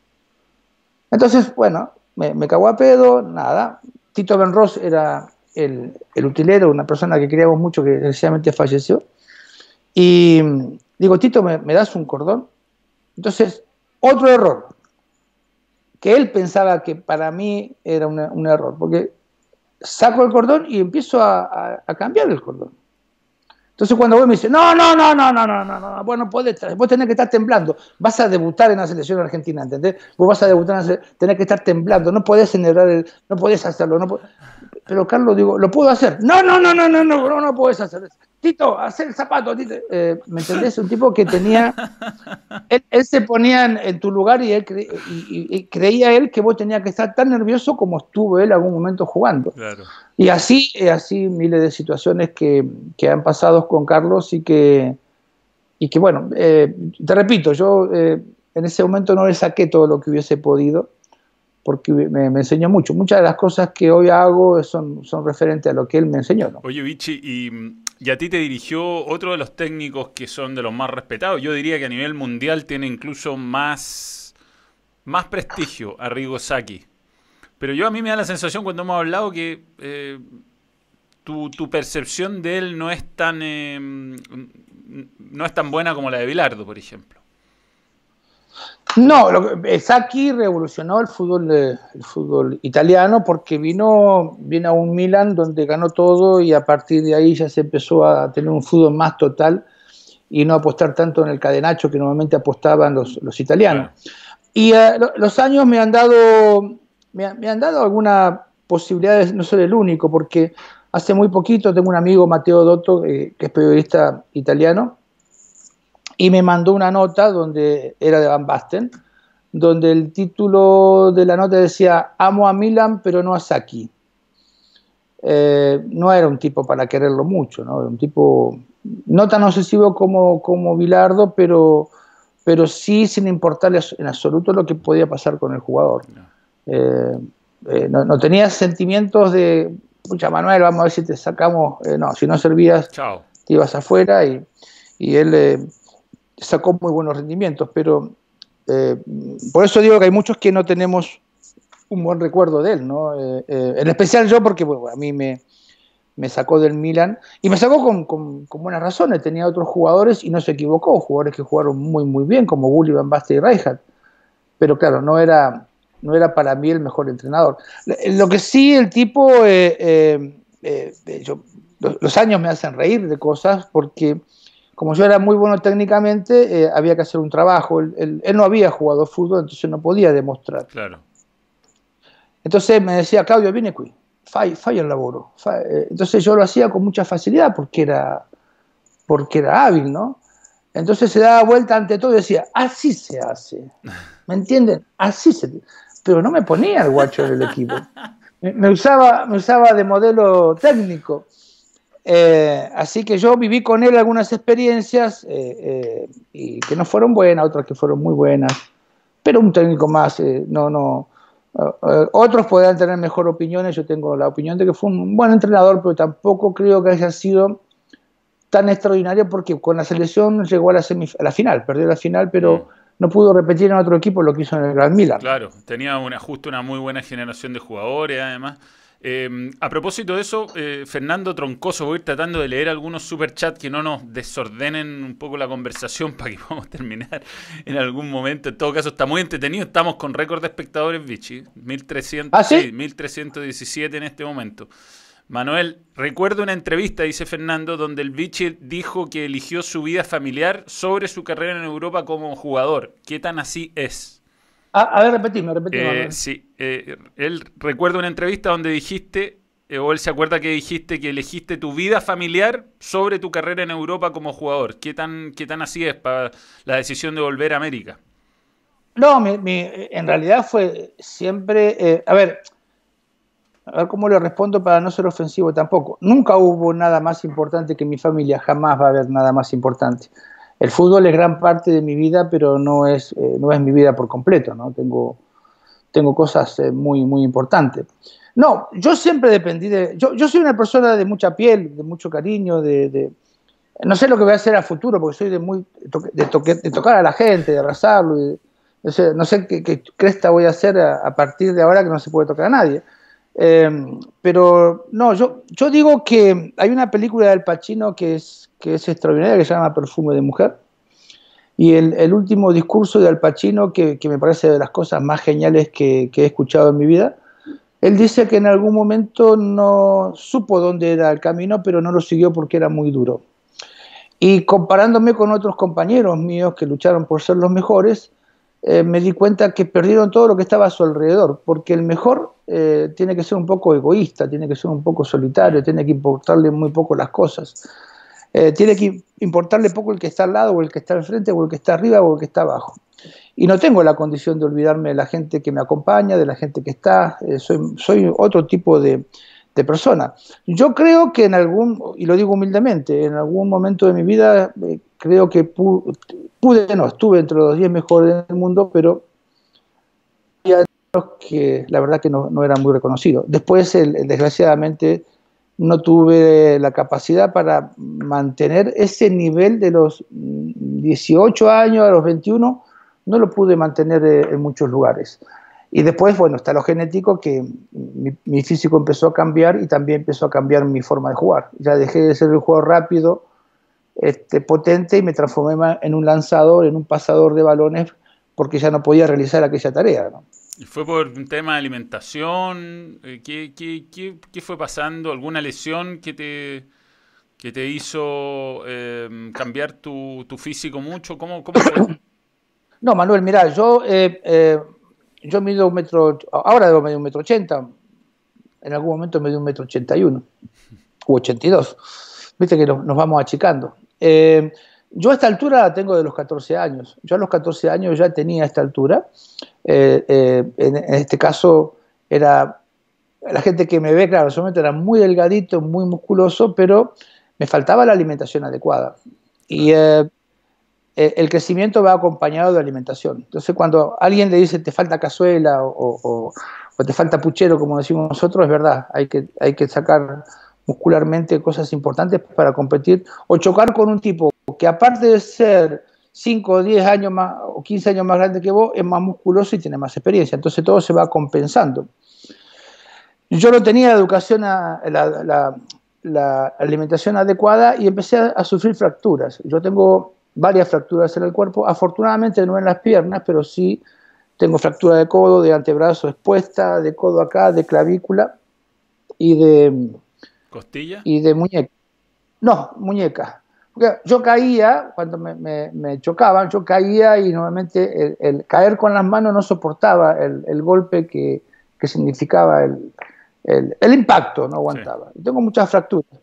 Entonces, bueno, me, me cagó a pedo, nada. Tito Benros era el, el, utilero, una persona que queríamos mucho que desgraciadamente falleció. Y digo, Tito, ¿me, das un cordón? Entonces, otro error, que él pensaba que para mí era un error, porque saco el cordón y empiezo a, cambiar el cordón. Entonces cuando vos me dice, no, no, no, no, no, no, no, no, vos no podés, vos tenés que estar temblando, vas a debutar en la selección argentina, ¿entendés? Vos vas a debutar en la tenés que estar temblando, no podés generar el, no podés hacerlo, no pero Carlos digo, ¿lo puedo hacer? No, no, no, no, no, no, no, no puedes hacer eso. Tito, hacer el zapato, Tito. Eh, ¿Me entendés? Un tipo que tenía. Él, se ponía en, tu lugar y, él y, creía él que vos tenías que estar tan nervioso como estuvo él algún momento jugando. Y así, eh, así miles de situaciones que, han pasado con Carlos y que, y que bueno, eh, te repito, yo en ese momento no le saqué todo lo que hubiese podido porque me, enseñó mucho. Muchas de las cosas que hoy hago son, referentes a lo que él me enseñó. Oye, Vichy, y a ti te dirigió otro de los técnicos que son de los más respetados. Yo diría que a nivel mundial tiene incluso más, más prestigio a Rigo Saki. Pero yo a mí me da la sensación cuando hemos hablado que eh, tu, percepción de él no es tan eh, no es tan buena como la de Bilardo, por ejemplo. No, lo que, Sacchi revolucionó el fútbol, el fútbol italiano porque vino, vino a un Milan donde ganó todo y a partir de ahí ya se empezó a tener un fútbol más total y no apostar tanto en el cadenacho que normalmente apostaban los, los italianos. Y eh, los años me han dado, me, han dado alguna posibilidad de no ser el único, porque hace muy poquito tengo un amigo, Mateo Dotto, eh, que es periodista italiano, y me mandó una nota donde era de Van Basten, donde el título de la nota decía amo a Milan pero no a Saki. Eh, no era un tipo para quererlo mucho, ¿no? un tipo no tan obsesivo como, como Bilardo, pero, pero sí sin importarle en absoluto lo que podía pasar con el jugador. Eh, eh, no. tenía sentimientos de, pucha Manuel, vamos a ver si te sacamos, no, si no servías, te ibas afuera y, y él sacó muy buenos rendimientos, pero eh, por eso digo que hay muchos que no tenemos un buen recuerdo de él, ¿no? Eh, eh, en especial yo porque a mí me, me, sacó del Milan y me sacó con, con, buenas razones, tenía otros jugadores y no se equivocó, jugadores que jugaron muy muy bien como Gulli, Van y Rijkaard, pero claro, no era, no era para mí el mejor entrenador. Lo que sí el tipo, los años me hacen reír de cosas porque como yo era muy bueno técnicamente, eh, había que hacer un trabajo. Él, no había jugado fútbol, entonces no podía demostrar. Claro. Entonces me decía, Claudio, viene aquí, fai, fai el laboro. Eh, entonces yo lo hacía con mucha facilidad porque era, porque era hábil, ¿no? Entonces se daba vuelta ante todo y decía, así se hace. ¿Me entienden? Así se Pero no me ponía el guacho del equipo. me, usaba, me usaba de modelo técnico. Eh, así que yo viví con él algunas experiencias eh, eh, y que no fueron buenas, otras que fueron muy buenas, pero un técnico más, no, no. otros podrán tener mejor opiniones, yo tengo la opinión de que fue un buen entrenador, pero tampoco creo que haya sido tan extraordinario porque con la selección llegó a la, a la final, perdió la final, pero mm. no pudo repetir en otro equipo lo que hizo en el Gran Milan. Claro, tenía una, justo una muy buena generación de jugadores además. Em, a propósito de eso, eh, Fernando Troncoso, voy a ir tratando de leer algunos superchats que no nos desordenen un poco la conversación para que podamos terminar en algún momento. En todo caso, está muy entretenido. Estamos con récord de espectadores, Vichy. 1300, ¿Ah, sí? 1317 en este momento. Manuel, recuerdo una entrevista, dice Fernando, donde el Vichy dijo que eligió su vida familiar sobre su carrera en Europa como jugador. ¿Qué tan así es? A ver, repetime, repetime. Eh, sí, eh, él recuerda una entrevista donde dijiste, eh, o él se acuerda que dijiste que elegiste tu vida familiar sobre tu carrera en Europa como jugador. ¿Qué tan, qué tan así es para la decisión de volver a América? No, en realidad fue siempre, a ver, a ver cómo le respondo para no ser ofensivo tampoco. Nunca hubo nada más importante que mi familia, jamás va a haber nada más importante el fútbol es gran parte de mi vida, pero no es, eh, no es mi vida por completo, ¿no? Tengo, tengo cosas eh, muy, muy importantes. No, yo siempre dependí de... Yo, yo soy una persona de mucha piel, de mucho cariño, de, no sé lo que voy a hacer a futuro, porque soy de, muy, de, de tocar a la gente, de abrazarlo. no sé, no sé qué, cresta voy a hacer a, partir de ahora que no se puede tocar a nadie. Em, pero no, yo, yo digo que hay una película del Pacino que es, que es extraordinaria, que se llama Perfume de Mujer. Y el, último discurso de Al Pacino, que, me parece de las cosas más geniales que, he escuchado en mi vida, él dice que en algún momento no supo dónde era el camino, pero no lo siguió porque era muy duro. Y comparándome con otros compañeros míos que lucharon por ser los mejores, eh, me di cuenta que perdieron todo lo que estaba a su alrededor, porque el mejor eh, tiene que ser un poco egoísta, tiene que ser un poco solitario, tiene que importarle muy poco las cosas. Eh, tiene que importarle poco el que está al lado, o el que está al frente, o el que está arriba, o el que está abajo. Y no tengo la condición de olvidarme de la gente que me acompaña, de la gente que está, soy, soy otro tipo de, de persona. Yo creo que en algún, y lo digo humildemente, en algún momento de mi vida creo que pude, no, estuve entre los 10 mejores del mundo, pero que la verdad que no, no era muy reconocido. Después, desgraciadamente, no tuve la capacidad para mantener ese nivel de los 18 años a los 21, no lo pude mantener eh, en muchos lugares. Y después, bueno, está lo genético, que mi, físico empezó a cambiar y también empezó a cambiar mi forma de jugar. Ya dejé de ser el jugador rápido, este, potente y me transformé en un lanzador, en un pasador de balones, porque ya no podía realizar aquella tarea. ¿Y fue por un tema de alimentación? Eh, ¿Qué, fue pasando? ¿Alguna lesión que te, hizo eh, cambiar tu, físico mucho? ¿Cómo, fue? No, Manuel, mira, yo, eh, yo mido un metro, ahora debo medir un metro ochenta, en algún momento me dio un metro ochenta y uno, u ochenta y dos. Viste que nos vamos achicando. Eh, yo a esta altura tengo de los 14 años. Yo a los 14 años ya tenía esta altura. Eh, eh, en, este caso era la gente que me ve, claro, solamente era muy delgadito, muy musculoso, pero me faltaba la alimentación adecuada. Y el crecimiento va acompañado de alimentación. Entonces, cuando alguien le dice te falta cazuela o, o te falta puchero, como decimos nosotros, es verdad, hay que, hay que sacar muscularmente cosas importantes para competir o chocar con un tipo que aparte de ser 5 o 10 años más o 15 años más grande que vos, es más musculoso y tiene más experiencia. Entonces todo se va compensando. Yo no tenía educación, a, la, alimentación adecuada y empecé a, sufrir fracturas. Yo tengo varias fracturas en el cuerpo, afortunadamente no en las piernas, pero sí tengo fractura de codo, de antebrazo expuesta, de codo acá, de clavícula y de, ¿Costilla? Y de muñeca. No, muñeca. Yo caía, cuando me, chocaban, yo caía y normalmente el, caer con las manos no soportaba el, golpe que, significaba el, impacto, no aguantaba. tengo muchas fracturas.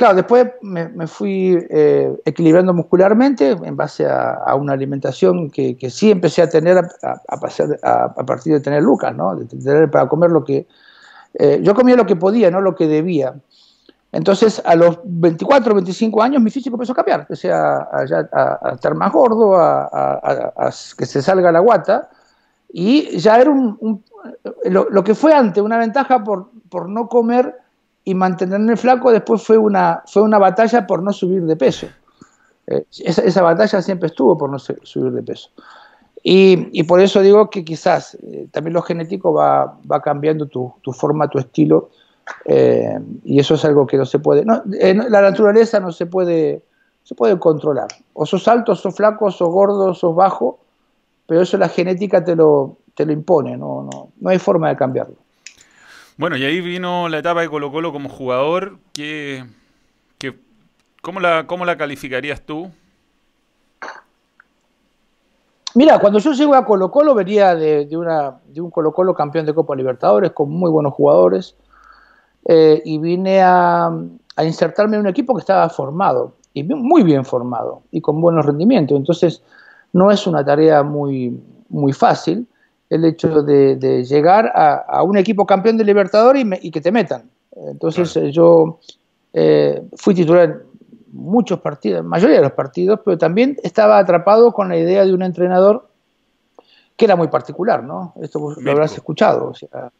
Claro, después me, fui eh, equilibrando muscularmente en base a, una alimentación que, sí empecé a tener a, a, partir de tener lucas, ¿no? De tener para comer lo que... Eh, yo comía lo que podía, no lo que debía. Entonces, a los 24, 25 años, mi físico empezó a cambiar. Empecé a, estar más gordo, a, que se salga la guata. Y ya era un, lo, que fue antes una ventaja por, por no comer y mantenerme flaco, después fue una, fue una batalla por no subir de peso. Eh, esa, batalla siempre estuvo por no subir de peso. Y, por eso digo que quizás eh, también lo genético va, va cambiando tu, tu forma, tu estilo Eh, y eso es algo que no se puede, no, la naturaleza no se puede, se puede controlar. O sos alto, sos flaco, sos gordo, sos bajo, pero eso la genética te lo, te lo impone, no, no, no hay forma de cambiarlo. Bueno, y ahí vino la etapa de Colo Colo como jugador. que cómo, la, ¿Cómo la calificarías tú? Mira, cuando yo llego a Colo Colo venía de, una, de un Colo Colo campeón de Copa Libertadores con muy buenos jugadores eh, y vine a, a, insertarme en un equipo que estaba formado y muy bien formado y con buenos rendimientos. Entonces no es una tarea muy, muy fácil el hecho de, llegar a, un equipo campeón de Libertadores y, que te metan. Entonces eh, yo eh, fui titular en muchos partidos, mayoría de los partidos, pero también estaba atrapado con la idea de un entrenador que era muy particular, ¿no? Esto lo habrás escuchado, o sea,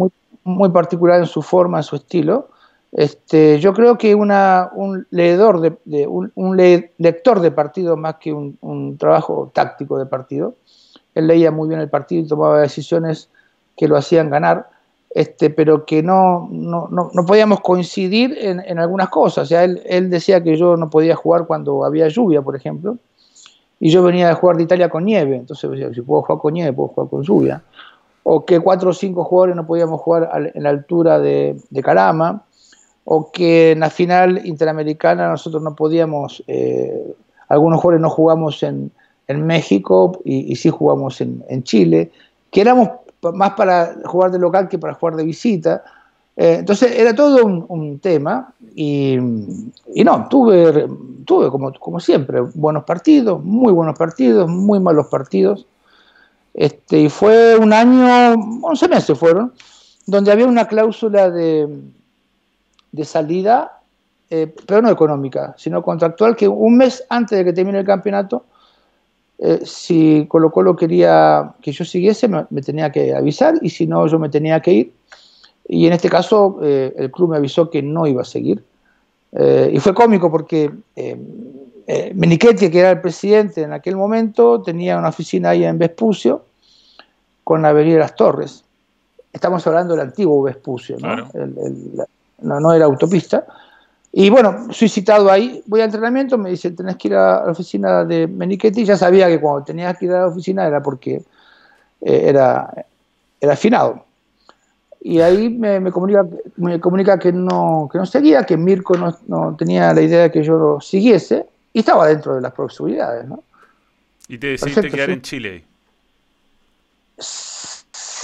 Muy, muy particular en su forma, en su estilo. Este, yo creo que una, un leedor de, un, lector de partido más que un, un, trabajo táctico de partido, él leía muy bien el partido y tomaba decisiones que lo hacían ganar, este, pero que no, no, no, podíamos coincidir en, en, algunas cosas. O sea, él, él, decía que yo no podía jugar cuando había lluvia, por ejemplo, y yo venía a jugar de Italia con nieve, entonces decía, si puedo jugar con nieve, puedo jugar con lluvia. O que cuatro o cinco jugadores no podíamos jugar en la altura de, de o que en la final interamericana nosotros no podíamos, eh, algunos jugadores no jugamos en, en México y, sí jugamos en, Chile, que éramos más para jugar de local que para jugar de visita. Eh, entonces era todo un, tema y, no, tuve, tuve como, como, siempre buenos partidos, muy buenos partidos, muy malos partidos. Este, y fue un año, 11 meses fueron, donde había una cláusula de, de salida, eh, pero no económica, sino contractual, que un mes antes de que termine el campeonato eh, si Colo Colo quería que yo siguiese, me, tenía que avisar y si no, yo me tenía que ir. Y en este caso, eh, el club me avisó que no iba a seguir. Eh, y fue cómico porque Menichetti, que era el presidente en aquel momento, tenía una oficina ahí en Vespucio con la Avenida Las Torres. Estamos hablando del antiguo Vespucio, ¿no? no era autopista. Y bueno, soy citado ahí, voy a entrenamiento, me dice, tenés que ir a la oficina de Menichetti, ya sabía que cuando tenías que ir a la oficina era porque eh, era, era afinado. Y ahí me, comunica, me comunica que no, que no seguía, que Mirko no, no, tenía la idea de que yo lo siguiese, y estaba dentro de las posibilidades, ¿no? ¿Y te decidiste quedar en Chile?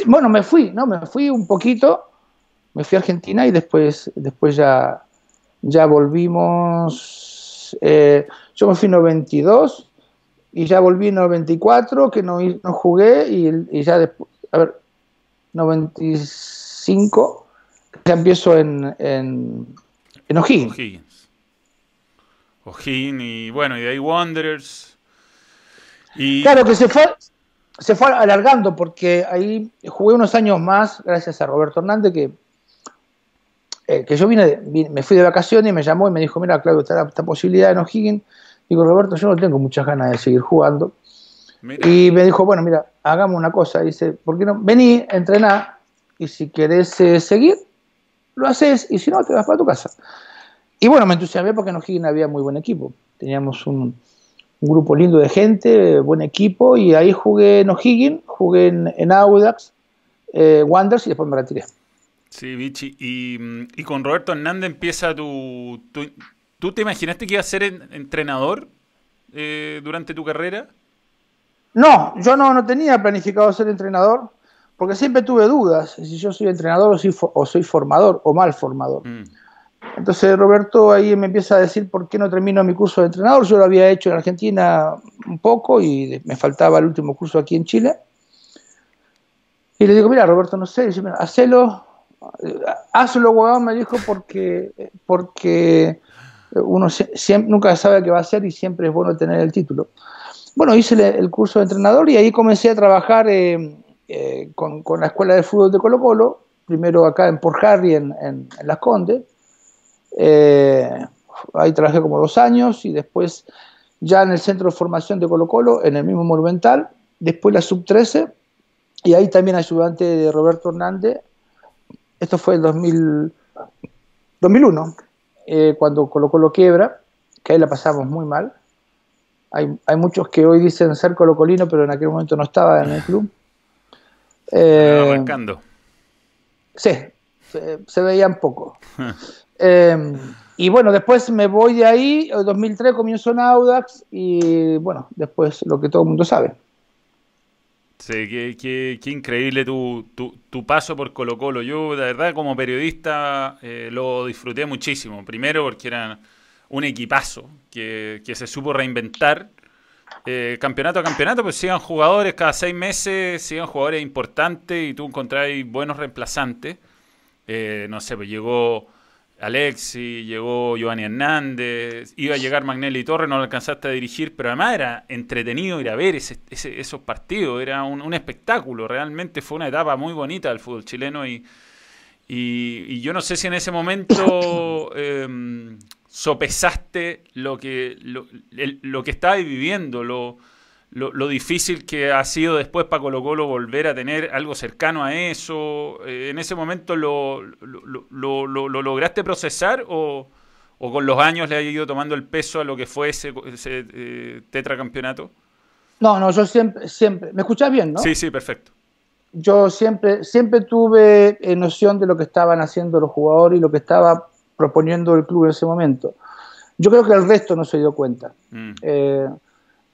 bueno, me fui, ¿no? Me fui un poquito, me fui a Argentina y después, después ya ya volvimos, eh, yo me fui en 92 y ya volví en 94, que no, no jugué y, ya después, a ver, 95, ya empiezo en, en, en O'Higgins. O'Higgins. y bueno, y de ahí Wanderers. Y... Claro que se fue, se fue alargando porque ahí jugué unos años más gracias a Roberto Hernández que eh, que yo vine, me fui de vacaciones y me llamó y me dijo, mira, Claudio, está esta posibilidad en O'Higgins. Digo, Roberto, yo no tengo muchas ganas de seguir jugando. Y me dijo, bueno, mira, hagamos una cosa. Dice, ¿por qué no? Vení, entrená y si querés eh, seguir, lo haces y si no, te vas para tu casa. Y bueno, me entusiasmé porque en O'Higgins había muy buen equipo. Teníamos un, grupo lindo de gente, buen equipo, y ahí jugué en O'Higgins, jugué en, Audax, eh, Wanderers y después me retiré. Sí, Vichy. Y, con Roberto Hernández empieza tu, ¿Tú te imaginaste que iba a ser entrenador eh, durante tu carrera? No, yo no, no tenía planificado ser entrenador, porque siempre tuve dudas si yo soy entrenador o soy, o soy formador o mal formador. Mm. Entonces Roberto ahí me empieza a decir por qué no termino mi curso de entrenador. Yo lo había hecho en Argentina un poco y me faltaba el último curso aquí en Chile. Y le digo, mira, Roberto, no sé, dice, hacelo, hazlo, huevón, me dijo, porque, porque uno siempre, nunca sabe qué va a hacer y siempre es bueno tener el título. Bueno, hice el, curso de entrenador y ahí comencé a trabajar eh, eh, con, la Escuela de Fútbol de Colo Colo, primero acá en Port Harry, en, en, Las Condes. Eh, ahí trabajé como dos años y después ya en el Centro de Formación de Colo Colo, en el mismo Monumental, después la Sub-13, y ahí también ayudante de Roberto Hernández esto fue el 2000, 2001, eh, cuando Colo Colo quiebra, que ahí la pasamos muy mal. Hay, hay, muchos que hoy dicen ser colocolino, pero en aquel momento no estaba en el club. Eh, arrancando. Sí, se, se veían poco. Eh, y bueno, después me voy de ahí, en 2003 comienzo en Audax y bueno, después lo que todo el mundo sabe. Sí, qué, qué, increíble tu, tu, tu, paso por Colo Colo. Yo, de verdad, como periodista, eh, lo disfruté muchísimo. Primero porque era un equipazo que, que se supo reinventar. Eh, campeonato a campeonato, pues sigan jugadores cada seis meses, sigan jugadores importantes y tú encontrás buenos reemplazantes. Eh, no sé, pues llegó Alexi, llegó Giovanni Hernández, iba a llegar Magnelli Torre, no lo alcanzaste a dirigir, pero además era entretenido ir a ver ese, ese, esos partidos, era un, un, espectáculo, realmente fue una etapa muy bonita del fútbol chileno y, y, y yo no sé si en ese momento eh, sopesaste lo que, lo, el, lo que estabas viviendo, lo, lo, lo, difícil que ha sido después para Colo Colo volver a tener algo cercano a eso. Eh, ¿En ese momento lo, lo, lo lograste procesar o, o, con los años le ha ido tomando el peso a lo que fue ese, ese eh, tetracampeonato? No, no, yo siempre, siempre, ¿me escuchás bien, no? Sí, sí, perfecto. Yo siempre, siempre tuve eh, noción de lo que estaban haciendo los jugadores y lo que estaba proponiendo el club en ese momento. Yo creo que el resto no se dio cuenta. Mm. Eh,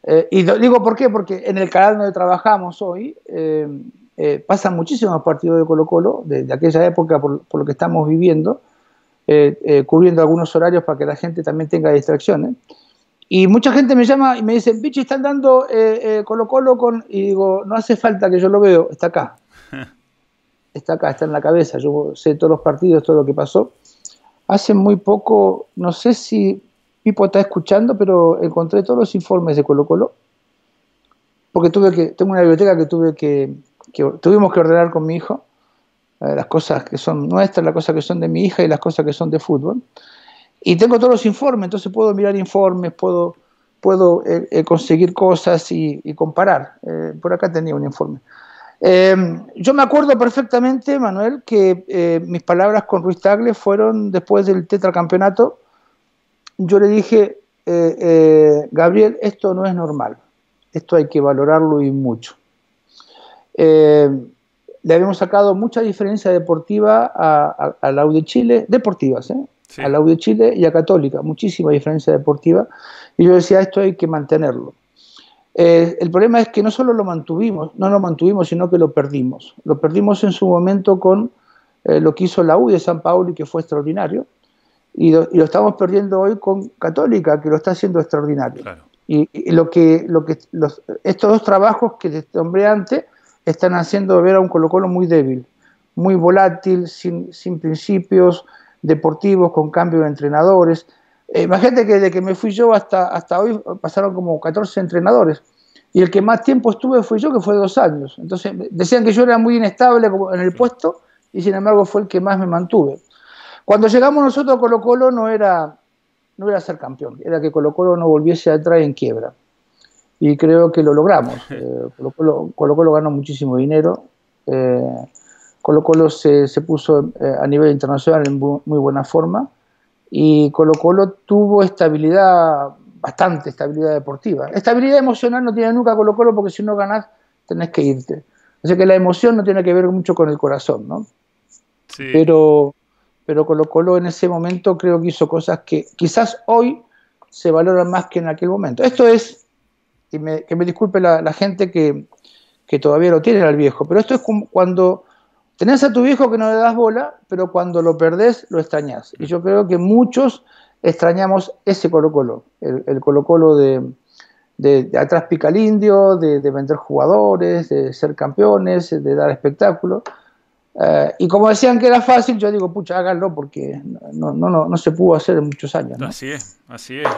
eh, y digo por qué, porque en el canal donde trabajamos hoy eh, eh, pasan muchísimos partidos de Colo Colo, de, de aquella época por, por, lo que estamos viviendo, cubriendo algunos horarios para que la gente también tenga distracciones. Y mucha gente me llama y me dice, Bichi, están dando Colo Colo con... Y digo, no hace falta que yo lo veo, está acá. Está acá, está en la cabeza, yo sé todos los partidos, todo lo que pasó. Hace muy poco, no sé si Pipo está escuchando, pero encontré todos los informes de Colo Colo, porque tuve que, tengo una biblioteca que tuve que, que tuvimos que ordenar con mi hijo, eh, las cosas que son nuestras, las cosas que son de mi hija y las cosas que son de fútbol. Y tengo todos los informes, entonces puedo mirar informes, puedo, puedo eh, eh, conseguir cosas y, y comparar. Eh, por acá tenía un informe. Eh, yo me acuerdo perfectamente, Manuel, que mis palabras con Ruiz Tagle fueron después del tetracampeonato yo le dije, eh, eh, Gabriel, esto no es normal, esto hay que valorarlo y mucho. Eh, le habíamos sacado mucha diferencia deportiva a, a, a la U de Chile, deportivas, ¿eh? sí. a la U de Chile y a Católica, muchísima diferencia deportiva, y yo decía, esto hay que mantenerlo. Eh, el problema es que no solo lo mantuvimos, no lo mantuvimos, sino que lo perdimos. Lo perdimos en su momento con eh, lo que hizo la U de San Paulo y que fue extraordinario, y lo, y lo, estamos perdiendo hoy con Católica, que lo está haciendo extraordinario. Claro. Y, y, lo que, lo que los, estos dos trabajos que te nombré antes están haciendo ver a un Colo Colo muy débil, muy volátil, sin, sin principios deportivos, con cambio de entrenadores. Eh, imagínate que desde que me fui yo hasta, hasta hoy pasaron como 14 entrenadores. Y el que más tiempo estuve fui yo, que fue dos años. Entonces decían que yo era muy inestable en el puesto y sin embargo fue el que más me mantuve. Cuando llegamos nosotros a Colo Colo no era, no era ser campeón, era que Colo Colo no volviese atrás en quiebra. Y creo que lo logramos. Eh, Colo, Colo, Colo, Colo, ganó muchísimo dinero. Eh, Colo Colo se, se puso eh, a nivel internacional en bu muy buena forma. Y Colo Colo tuvo estabilidad, bastante estabilidad deportiva. Estabilidad emocional no tiene nunca Colo Colo porque si no ganás tenés que irte. Así que la emoción no tiene que ver mucho con el corazón, ¿no? Sí. Pero pero Colo Colo en ese momento creo que hizo cosas que quizás hoy se valoran más que en aquel momento. Esto es, y me, que me disculpe la, la gente que, que, todavía lo tiene al viejo, pero esto es como cuando tenés a tu viejo que no le das bola, pero cuando lo perdés lo extrañás. Y yo creo que muchos extrañamos ese Colo Colo, el, Colo Colo de, de, atrás pica el indio, de, de vender jugadores, de ser campeones, de dar espectáculos. Uh, y como decían que era fácil, yo digo, pucha, háganlo porque no, no, no, no se pudo hacer en muchos años. Así es, así es.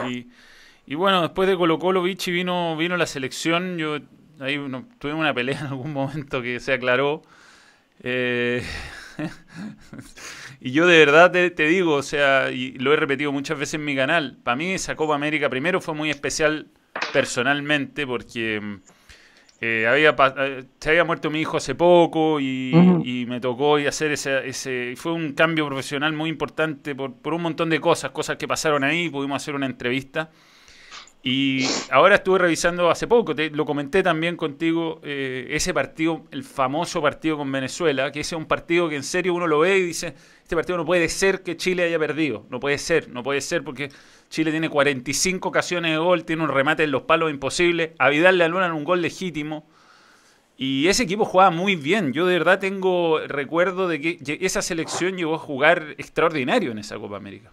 Y, bueno, después de Colo Colo, Vichy vino, vino la selección. Yo ahí no, tuve una pelea en algún momento que se aclaró. Eh, y yo de verdad te, te, digo, o sea, y lo he repetido muchas veces en mi canal, para mí esa Copa América primero fue muy especial personalmente porque Eh, había, eh, se había muerto mi hijo hace poco y, me tocó y hacer ese, ese... Fue un cambio profesional muy importante por, por un montón de cosas, cosas que pasaron ahí, pudimos hacer una entrevista. Y ahora estuve revisando hace poco, te, lo comenté también contigo, eh, ese partido, el famoso partido con Venezuela, que ese es un partido que en serio uno lo ve y dice, este partido no puede ser que Chile haya perdido, no puede ser, no puede ser porque Chile tiene 45 ocasiones de gol, tiene un remate en los palos imposible, a Vidal le anulan un gol legítimo. Y ese equipo jugaba muy bien. Yo de verdad tengo recuerdo de que esa selección llegó a jugar extraordinario en esa Copa América.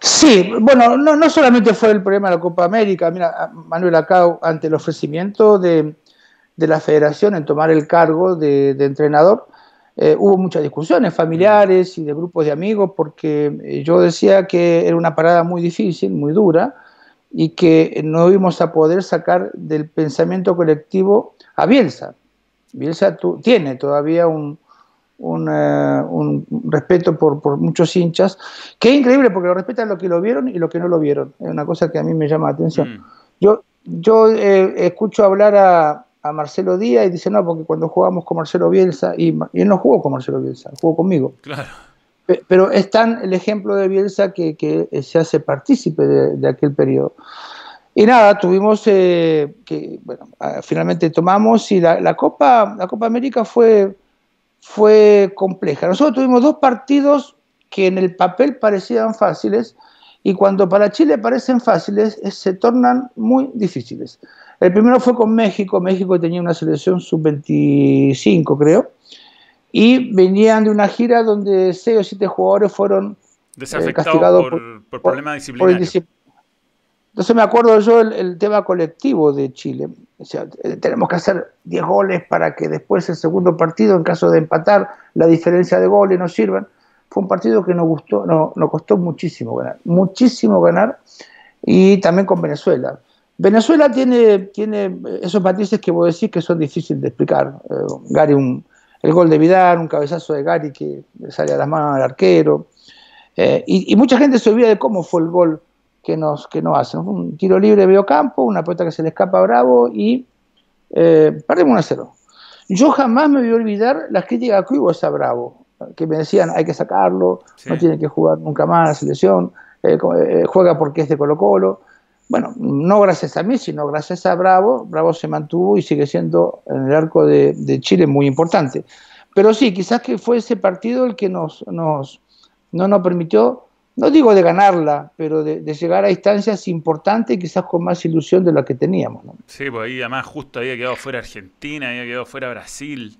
Sí, bueno, no, no solamente fue el problema de la Copa América. Mira, Manuel, acá ante el ofrecimiento de, la federación en tomar el cargo de, entrenador, eh, hubo muchas discusiones familiares y de grupos de amigos porque eh, yo decía que era una parada muy difícil, muy dura y que no íbamos a poder sacar del pensamiento colectivo a Bielsa. Bielsa tiene todavía un, eh, un, respeto por, por, muchos hinchas, que es increíble porque lo respetan los que lo vieron y los que no lo vieron. Es una cosa que a mí me llama la atención. Mm. Yo, yo eh, escucho hablar a, a, Marcelo Díaz y dice, no, porque cuando jugamos con Marcelo Bielsa, y, él no jugó con Marcelo Bielsa, jugó conmigo. Claro. Pero es tan el ejemplo de Bielsa que, que se hace partícipe de, aquel periodo. Y nada, tuvimos eh, que, bueno, ah, finalmente tomamos y la, la, Copa, la Copa América fue, fue compleja. Nosotros tuvimos dos partidos que en el papel parecían fáciles y cuando para Chile parecen fáciles se tornan muy difíciles. El primero fue con México, México tenía una selección sub-25 creo, y venían de una gira donde seis o siete jugadores fueron eh, castigados por, problemas disciplinarios. Entonces me acuerdo yo el, tema colectivo de Chile. Eh, tenemos que hacer 10 goles para que después el segundo partido, en caso de empatar, la diferencia de goles nos sirvan. Fue un partido que nos gustó, no, nos costó muchísimo ganar, muchísimo ganar, y también con Venezuela. Venezuela tiene, esos matices que vos decís que son difíciles de explicar. Eh, Gary, un, el gol de Vidal, un cabezazo de Gary que sale a las manos al arquero. Eh, y, mucha gente se olvida de cómo fue el gol que nos, que nos hacen. Un tiro libre de campo, una pelota que se le escapa a Bravo y eh, perdemos 1 a 0. Yo jamás me voy a olvidar las críticas que hubo a Bravo, que me decían hay que sacarlo, no tiene que jugar nunca más la selección, eh, eh, juega porque es de Colo Colo. Bueno, no gracias a mí, sino gracias a Bravo. Bravo se mantuvo y sigue siendo en el arco de, de Chile muy importante. Pero sí, quizás que fue ese partido el que nos, nos, no nos permitió no digo de ganarla, pero de, llegar a instancias importantes y quizás con más ilusión de la que teníamos. Sí, pues ahí además justo había quedado fuera Argentina, había quedado fuera Brasil,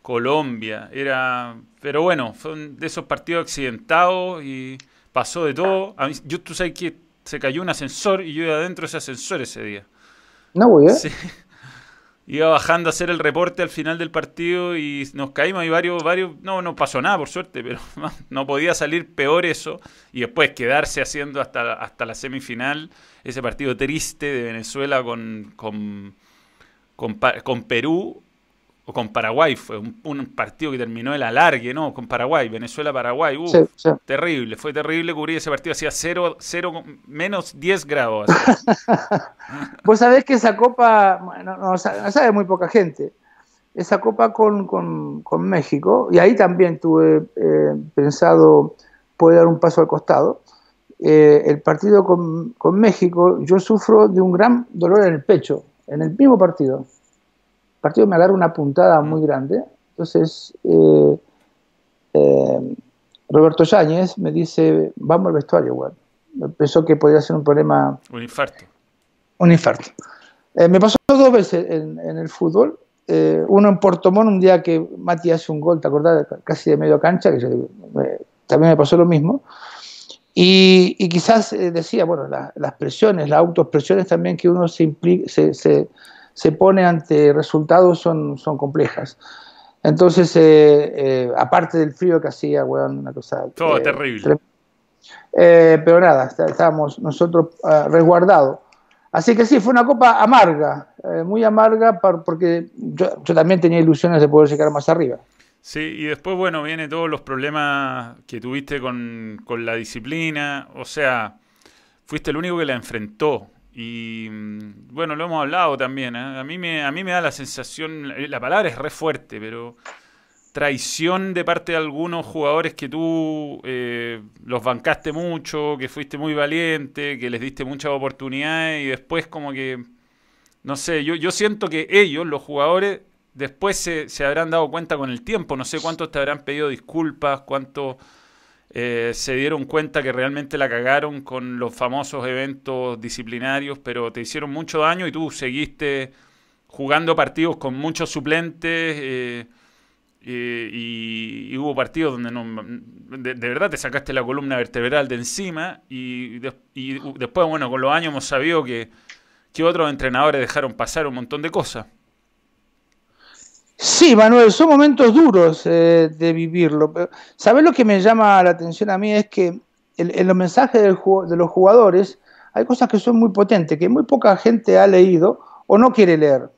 Colombia, era... Pero bueno, fue de esos partidos accidentados y pasó de todo. A mí, yo, tú sabes que se cayó un ascensor y yo iba adentro de ese ascensor ese día. No, güey, ¿eh? Sí iba bajando a hacer el reporte al final del partido y nos caímos y varios, varios, no, no pasó nada por suerte, pero no podía salir peor eso y después quedarse haciendo hasta, hasta la semifinal ese partido triste de Venezuela con, con, con, con Perú o con Paraguay, fue un, partido que terminó el alargue, ¿no? Con Paraguay, Venezuela-Paraguay, terrible, fue terrible cubrir ese partido, hacía cero, cero menos 10 grados. Vos sabés que esa copa, bueno, no, sabe muy poca gente, esa copa con, con, México, y ahí también tuve eh, pensado poder dar un paso al costado, eh, el partido con, con México, yo sufro de un gran dolor en el pecho, en el mismo partido partido me agarra una puntada muy grande. Entonces, eh, eh, Roberto Yáñez me dice, vamos al vestuario, bueno. Pensó que podía ser un problema... Un infarto. Un infarto. Eh, me pasó dos veces en, el fútbol. uno en Portomón, un día que Mati hace un gol, ¿te acordás? Casi de medio cancha, que también me pasó lo mismo. Y, quizás decía, bueno, las presiones, las autoexpresiones también que uno se, se, se pone ante resultados son, son complejas. Entonces, eh, eh, aparte del frío que hacía, weón, una cosa... Todo eh, terrible. pero nada, estábamos nosotros resguardados. Así que sí, fue una copa amarga, muy amarga, porque yo, yo, también tenía ilusiones de poder llegar más arriba. Sí, y después, bueno, vienen todos los problemas que tuviste con, con la disciplina, o sea, fuiste el único que la enfrentó Y mm, bueno, lo hemos hablado también. ¿eh? A, mí me, a mí me da la sensación, la palabra es re fuerte, pero traición de parte de algunos jugadores que tú eh, los bancaste mucho, que fuiste muy valiente, que les diste muchas oportunidades y después como que, no sé, yo, yo siento que ellos, los jugadores, después se, se habrán dado cuenta con el tiempo, no sé cuántos te habrán pedido disculpas, cuántos eh, se dieron cuenta que realmente la cagaron con los famosos eventos disciplinarios, pero te hicieron mucho daño y tú seguiste jugando partidos con muchos suplentes. Eh, y, hubo partidos donde no, de, verdad te sacaste la columna vertebral de encima y, y, después, bueno, con los años hemos sabido que, que otros entrenadores dejaron pasar un montón de cosas. Sí, Manuel, son momentos duros eh, de vivirlo. ¿Sabes lo que me llama la atención a mí? Es que en, los mensajes del, de los jugadores hay cosas que son muy potentes, que muy poca gente ha leído o no quiere leer.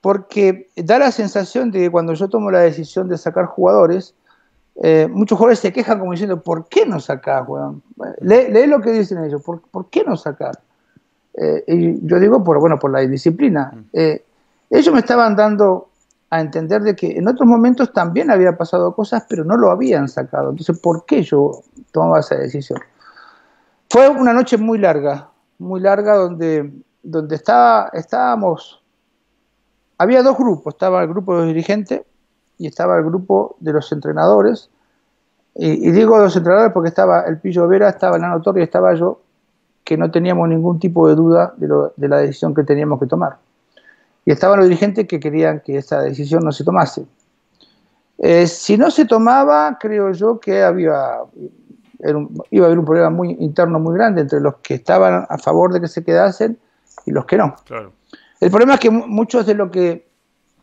Porque da la sensación de que cuando yo tomo la decisión de sacar jugadores, eh, muchos jugadores se quejan como diciendo, ¿por qué no sacar, weón? Lee, lo que dicen ellos, ¿por, qué no sacar? Eh, y yo digo, por, bueno, por la disciplina. Mm. ellos me estaban dando a entender de que en otros momentos también había pasado cosas, pero no lo habían sacado. Entonces, ¿por qué yo tomaba esa decisión? Fue una noche muy larga, muy larga, donde, donde estaba, estábamos, había dos grupos, estaba el grupo de los dirigentes y estaba el grupo de los entrenadores. Y, digo los entrenadores porque estaba el Pillo Vera, estaba el Nano Torre y estaba yo, que no teníamos ningún tipo de duda de, de la decisión que teníamos que tomar y estaban los dirigentes que querían que esa decisión no se tomase. Eh, si no se tomaba, creo yo que había, iba a haber un problema muy interno muy grande entre los que estaban a favor de que se quedasen y los que no. El problema es que muchos de los que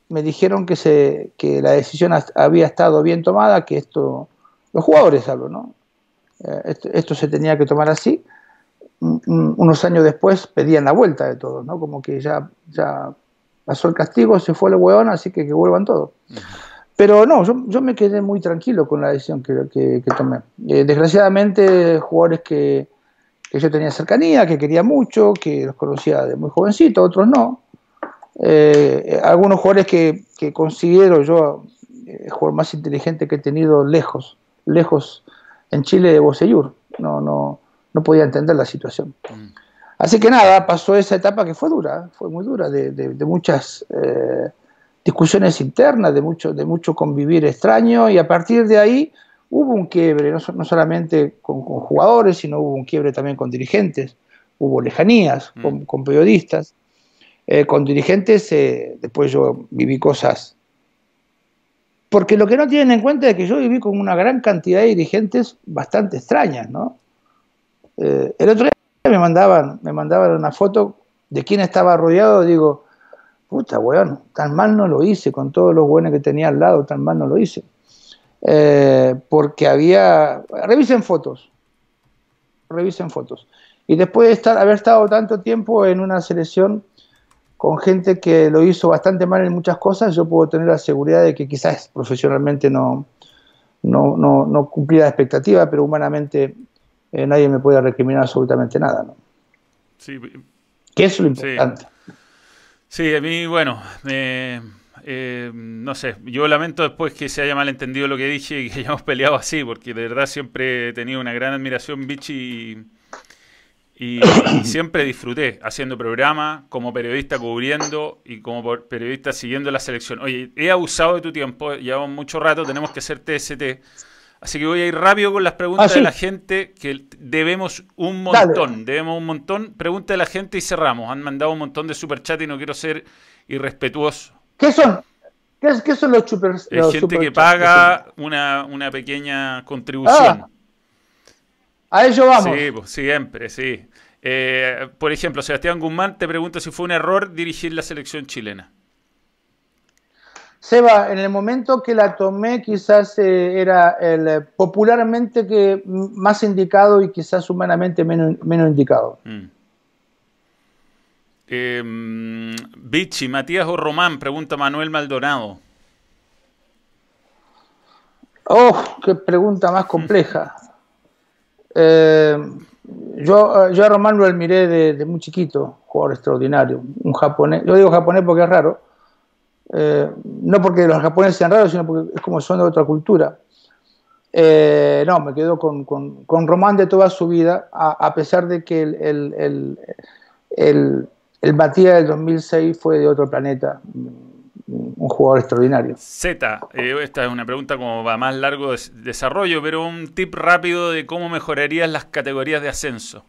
me dijeron que, se, que la decisión había estado bien tomada, que esto, los jugadores hablo, ¿no? Eh, esto, esto, se tenía que tomar así, unos años después pedían la vuelta de todo, ¿no? Como que ya, ya pasó el castigo, se fue el hueón, así que que vuelvan todos. Pero no, yo, me quedé muy tranquilo con la decisión que, que, tomé. Eh, desgraciadamente, jugadores que, yo tenía cercanía, que quería mucho, que los conocía de muy jovencito, otros no. Eh, algunos jugadores que, considero yo eh, el jugador más inteligente que he tenido lejos, lejos en Chile de Boseyur. No, no, no podía entender la situación. Mm. Así que nada, pasó esa etapa que fue dura, fue muy dura, de, muchas eh, discusiones internas, de mucho, de mucho convivir extraño, y a partir de ahí hubo un quiebre, no, solamente con, jugadores, sino hubo un quiebre también con dirigentes, hubo lejanías mm. con, periodistas, eh, con dirigentes, eh, después yo viví cosas. Porque lo que no tienen en cuenta es que yo viví con una gran cantidad de dirigentes bastante extrañas, ¿no? el otro día me mandaban, me mandaban una foto de quién estaba rodeado, digo, puta, weón, tan mal no lo hice, con todos los buenos que tenía al lado, tan mal no lo hice. Eh, porque había, revisen fotos, revisen fotos. Y después de estar, haber estado tanto tiempo en una selección con gente que lo hizo bastante mal en muchas cosas, yo puedo tener la seguridad de que quizás profesionalmente no, no, no, no cumplía la expectativa, pero humanamente eh, nadie me puede recriminar absolutamente nada. ¿no? Sí. Que es lo importante. Sí, a mí, bueno, eh, no sé, yo lamento después que se haya malentendido lo que dije y que hayamos peleado así, porque de verdad siempre he tenido una gran admiración, Vichy, y, siempre disfruté haciendo programa, como periodista cubriendo y como periodista siguiendo la selección. Oye, he abusado de tu tiempo, llevamos mucho rato, tenemos que hacer TST. Así que voy a ir rápido con las preguntas ah, de la gente, que debemos un montón, debemos un montón. Pregunta de la gente y cerramos. Han mandado un montón de superchat y no quiero ser irrespetuoso. ¿Qué son? ¿Qué, son los super Hay gente que paga una, pequeña contribución. Ah, a ello vamos. Sí, pues, siempre, sí. Eh, por ejemplo, Sebastián Guzmán te pregunta si fue un error dirigir la selección chilena. Seba, en el momento que la tomé quizás eh, era el eh, popularmente que más indicado y quizás humanamente menos, indicado. Mm. Em, Vichy, Matías o Román, pregunta Manuel Maldonado. Oh, qué pregunta más compleja. Yo, yo a Román lo admiré de, muy chiquito, jugador extraordinario, un japonés, yo digo japonés porque es raro, eh, no porque los japoneses sean raros, sino porque es como son de otra cultura. Eh, no, me quedo con, con, Román de toda su vida, a, pesar de que el, el, el, el, Batía del 2006 fue de otro planeta, un jugador extraordinario. Z, eh, esta es una pregunta como va más largo de desarrollo, pero un tip rápido de cómo mejorarías las categorías de ascenso.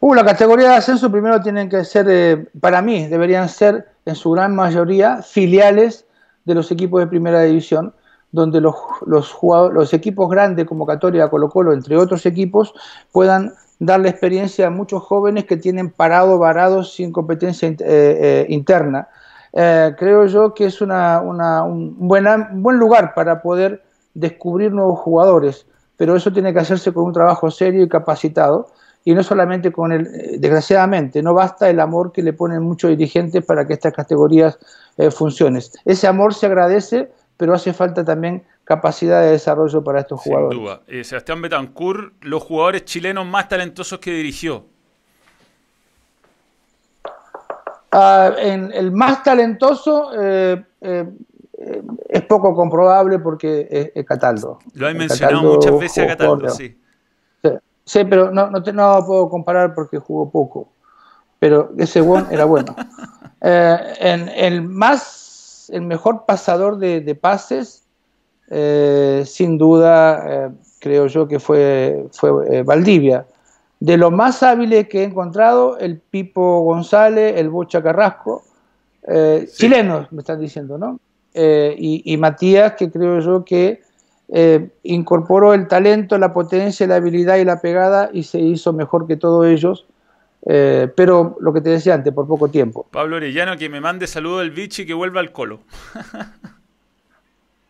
Uh, la categoría de ascenso primero tienen que ser, para mí, deberían ser en su gran mayoría filiales de los equipos de primera división, donde los, los, equipos grandes, convocatoria Colo Colo, entre otros equipos, puedan darle experiencia a muchos jóvenes que tienen parado, varados, sin competencia eh, eh, interna. Eh, creo yo que es una, un buen lugar para poder descubrir nuevos jugadores, pero eso tiene que hacerse con un trabajo serio y capacitado y no solamente con el, eh, desgraciadamente, no basta el amor que le ponen muchos dirigentes para que estas categorías eh, funcionen. Ese amor se agradece, pero hace falta también capacidad de desarrollo para estos jugadores. Sin duda. Eh, Sebastián Betancourt, los jugadores chilenos más talentosos que dirigió. Ah, en el más talentoso es poco comprobable porque es, Cataldo. Lo he mencionado muchas veces a Cataldo, sí. Sí, pero no, no, te, no puedo comparar porque jugó poco. Pero ese buen era bueno. Eh, en, el más, el mejor pasador de, pases, eh, sin duda, eh, creo yo que fue, fue Valdivia. De lo más hábiles que he encontrado, el Pipo González, el Bocha Carrasco, chilenos, me están diciendo, ¿no? y, y Matías, que creo yo que eh, incorporó el talento, la potencia, la habilidad y la pegada y se hizo mejor que todos ellos. Eh, pero lo que te decía antes, por poco tiempo. Pablo Orellano, que me mande saludo del bichi y que vuelva al colo.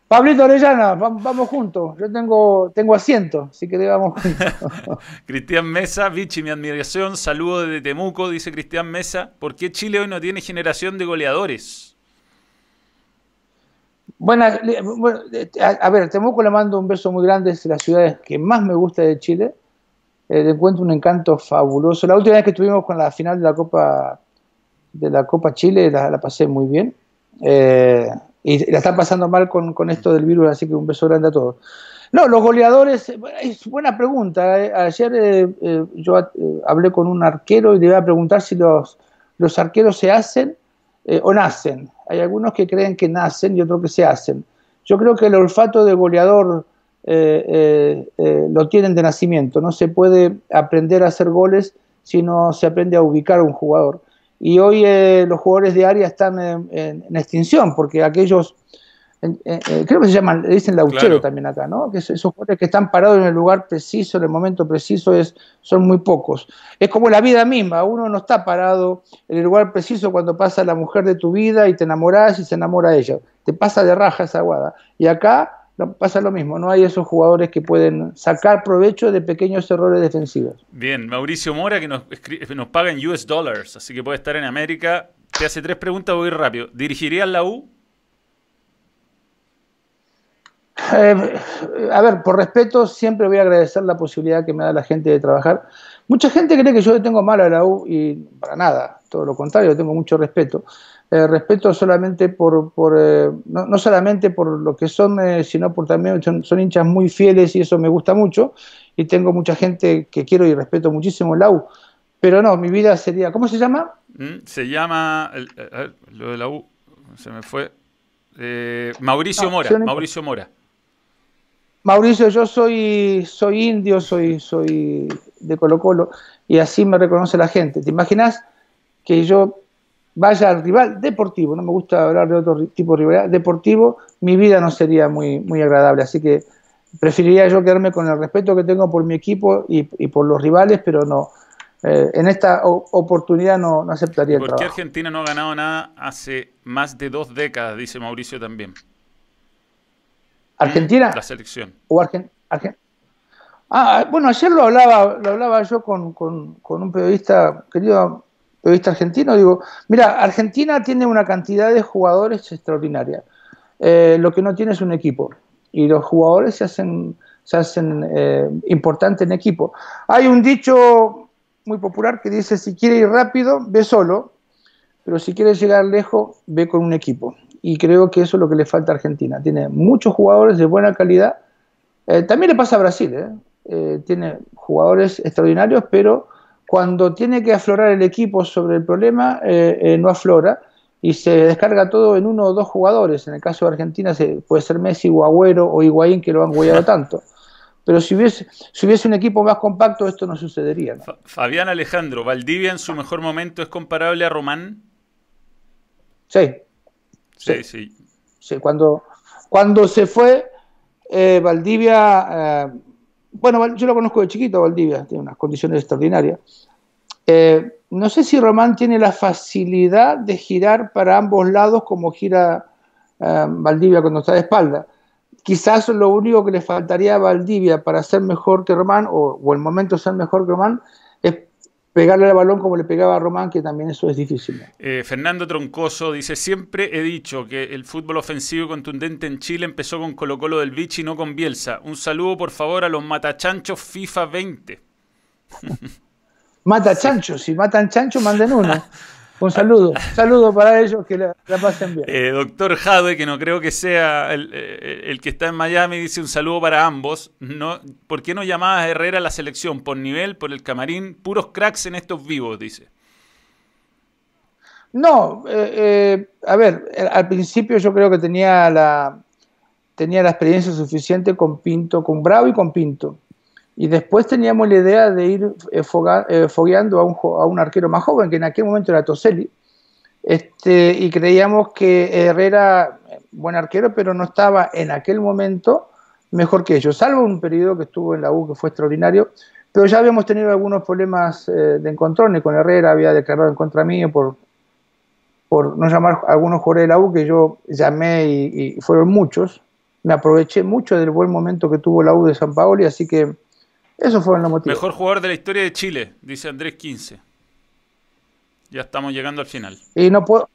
Pablito Orellana, vamos, juntos. Yo tengo, tengo asiento, así que vamos juntos. Cristian Mesa, Vichy, mi admiración, saludo desde Temuco, dice Cristian Mesa. ¿Por qué Chile hoy no tiene generación de goleadores? Bueno, a, ver, Temuco le mando un beso muy grande, es de las ciudades que más me gusta de Chile. Eh, encuentro un encanto fabuloso. La última vez que estuvimos con la final de la Copa de la Copa Chile la, pasé muy bien. Eh, y la están pasando mal con, con, esto del virus, así que un beso grande a todos. No, los goleadores, es buena pregunta. Eh. Ayer eh, yo hablé con un arquero y le iba a preguntar si los, los arqueros se hacen o nacen. Hay algunos que creen que nacen y otros que se hacen. Yo creo que el olfato de goleador eh, eh, eh, lo tienen de nacimiento. No se puede aprender a hacer goles si no se aprende a ubicar a un jugador. Y hoy los jugadores de área están en extinción porque aquellos eh, creo que se llaman, le dicen lauchero también acá, ¿no? Que esos jugadores que están parados en el lugar preciso, en el momento preciso, es, son muy pocos. Es como la vida misma, uno no está parado en el lugar preciso cuando pasa la mujer de tu vida y te enamoras y se enamora ella. Te pasa de raja esa guada. Y acá pasa lo mismo, no hay esos jugadores que pueden sacar provecho de pequeños errores defensivos. Bien, Mauricio Mora que nos, nos paga en US dollars, así que puede estar en América. Te hace tres preguntas, voy rápido. ¿Dirigirías la U? Eh, a ver, por respeto, siempre voy a agradecer la posibilidad que me da la gente de trabajar. Mucha gente cree que yo le tengo mal a la U y para nada, todo lo contrario, tengo mucho respeto. Eh, respeto solamente por, por eh, no, solamente por lo que son, sino por también son, hinchas muy fieles y eso me gusta mucho. Y tengo mucha gente que quiero y respeto muchísimo la U. Pero no, mi vida sería, ¿cómo se llama? Mm, se llama, lo de la U, se me fue. Mauricio Mora, Mauricio Mora. Mauricio, yo soy, soy indio, soy, soy de Colo Colo, y así me reconoce la gente. ¿Te imaginas que yo vaya al rival deportivo? No me gusta hablar de otro tipo de rivalidad. Deportivo, mi vida no sería muy, muy agradable. Así que preferiría yo quedarme con el respeto que tengo por mi equipo y, por los rivales, pero no. Eh, en esta oportunidad no, no aceptaría ¿Por qué Argentina no ha ganado nada hace más de dos décadas? Dice Mauricio también. ¿Argentina? La selección. O Ah, bueno, ayer lo hablaba, lo hablaba yo con, un periodista, querido periodista argentino, digo, mira, Argentina tiene una cantidad de jugadores extraordinaria. Eh, lo que no tiene es un equipo. Y los jugadores se hacen se hacen eh, importantes en equipo. Hay un dicho muy popular que dice, si quiere ir rápido, ve solo, pero si quiere llegar lejos, ve con un equipo. Y creo que eso es lo que le falta a Argentina. Tiene muchos jugadores de buena calidad. Eh, también le pasa a Brasil, ¿eh? tiene jugadores extraordinarios, pero cuando tiene que aflorar el equipo sobre el problema, no aflora y se descarga todo en uno o dos jugadores. En el caso de Argentina se, puede ser Messi o Agüero o Higuaín que lo han guayado tanto. Pero si hubiese, si hubiese un equipo más compacto, esto no sucedería. Fabián Alejandro, ¿Valdivia en su mejor momento es comparable a Román? Sí. Sí, sí. sí. Cuando, cuando se fue, eh, Valdivia, eh, bueno, yo lo conozco de chiquito, Valdivia, tiene unas condiciones extraordinarias. Eh, no sé si Román tiene la facilidad de girar para ambos lados como gira Valdivia cuando está de espalda. Quizás lo único que le faltaría a Valdivia para ser mejor que Román, o, el momento de ser mejor que Román, pegarle el balón como le pegaba a Román, que también eso es difícil. Eh, Fernando Troncoso dice, siempre he dicho que el fútbol ofensivo y contundente en Chile empezó con Colo Colo del Vichy y no con Bielsa. Un saludo por favor a los matachanchos FIFA 20. mata chancho. Si matan chancho, manden uno. Un saludo, saludo para ellos que la, pasen bien. Eh, doctor Jade, que no creo que sea eh, el, que está en Miami, dice un saludo para ambos. No, ¿Por qué no llamabas a Herrera a la selección? Por nivel, por el camarín, puros cracks en estos vivos, dice. No, eh, a ver, al principio yo creo que tenía la, tenía la experiencia suficiente con Pinto, con Bravo y con Pinto. Y después teníamos la idea de ir eh, eh, fogueando a un, a un, arquero más joven, que en aquel momento era Toselli, este, y creíamos que Herrera, buen arquero, pero no estaba en aquel momento mejor que ellos, salvo un periodo que estuvo en la U que fue extraordinario, pero ya habíamos tenido algunos problemas eh, de encontrones con Herrera, había declarado en contra mío por, por no llamar a algunos jugadores de la U que yo llamé y, y fueron muchos, me aproveché mucho del buen momento que tuvo la U de San Paolo y así que eso fue el motivo. Mejor jugador de la historia de Chile, dice Andrés 15. Ya estamos llegando al final. Y no puedo,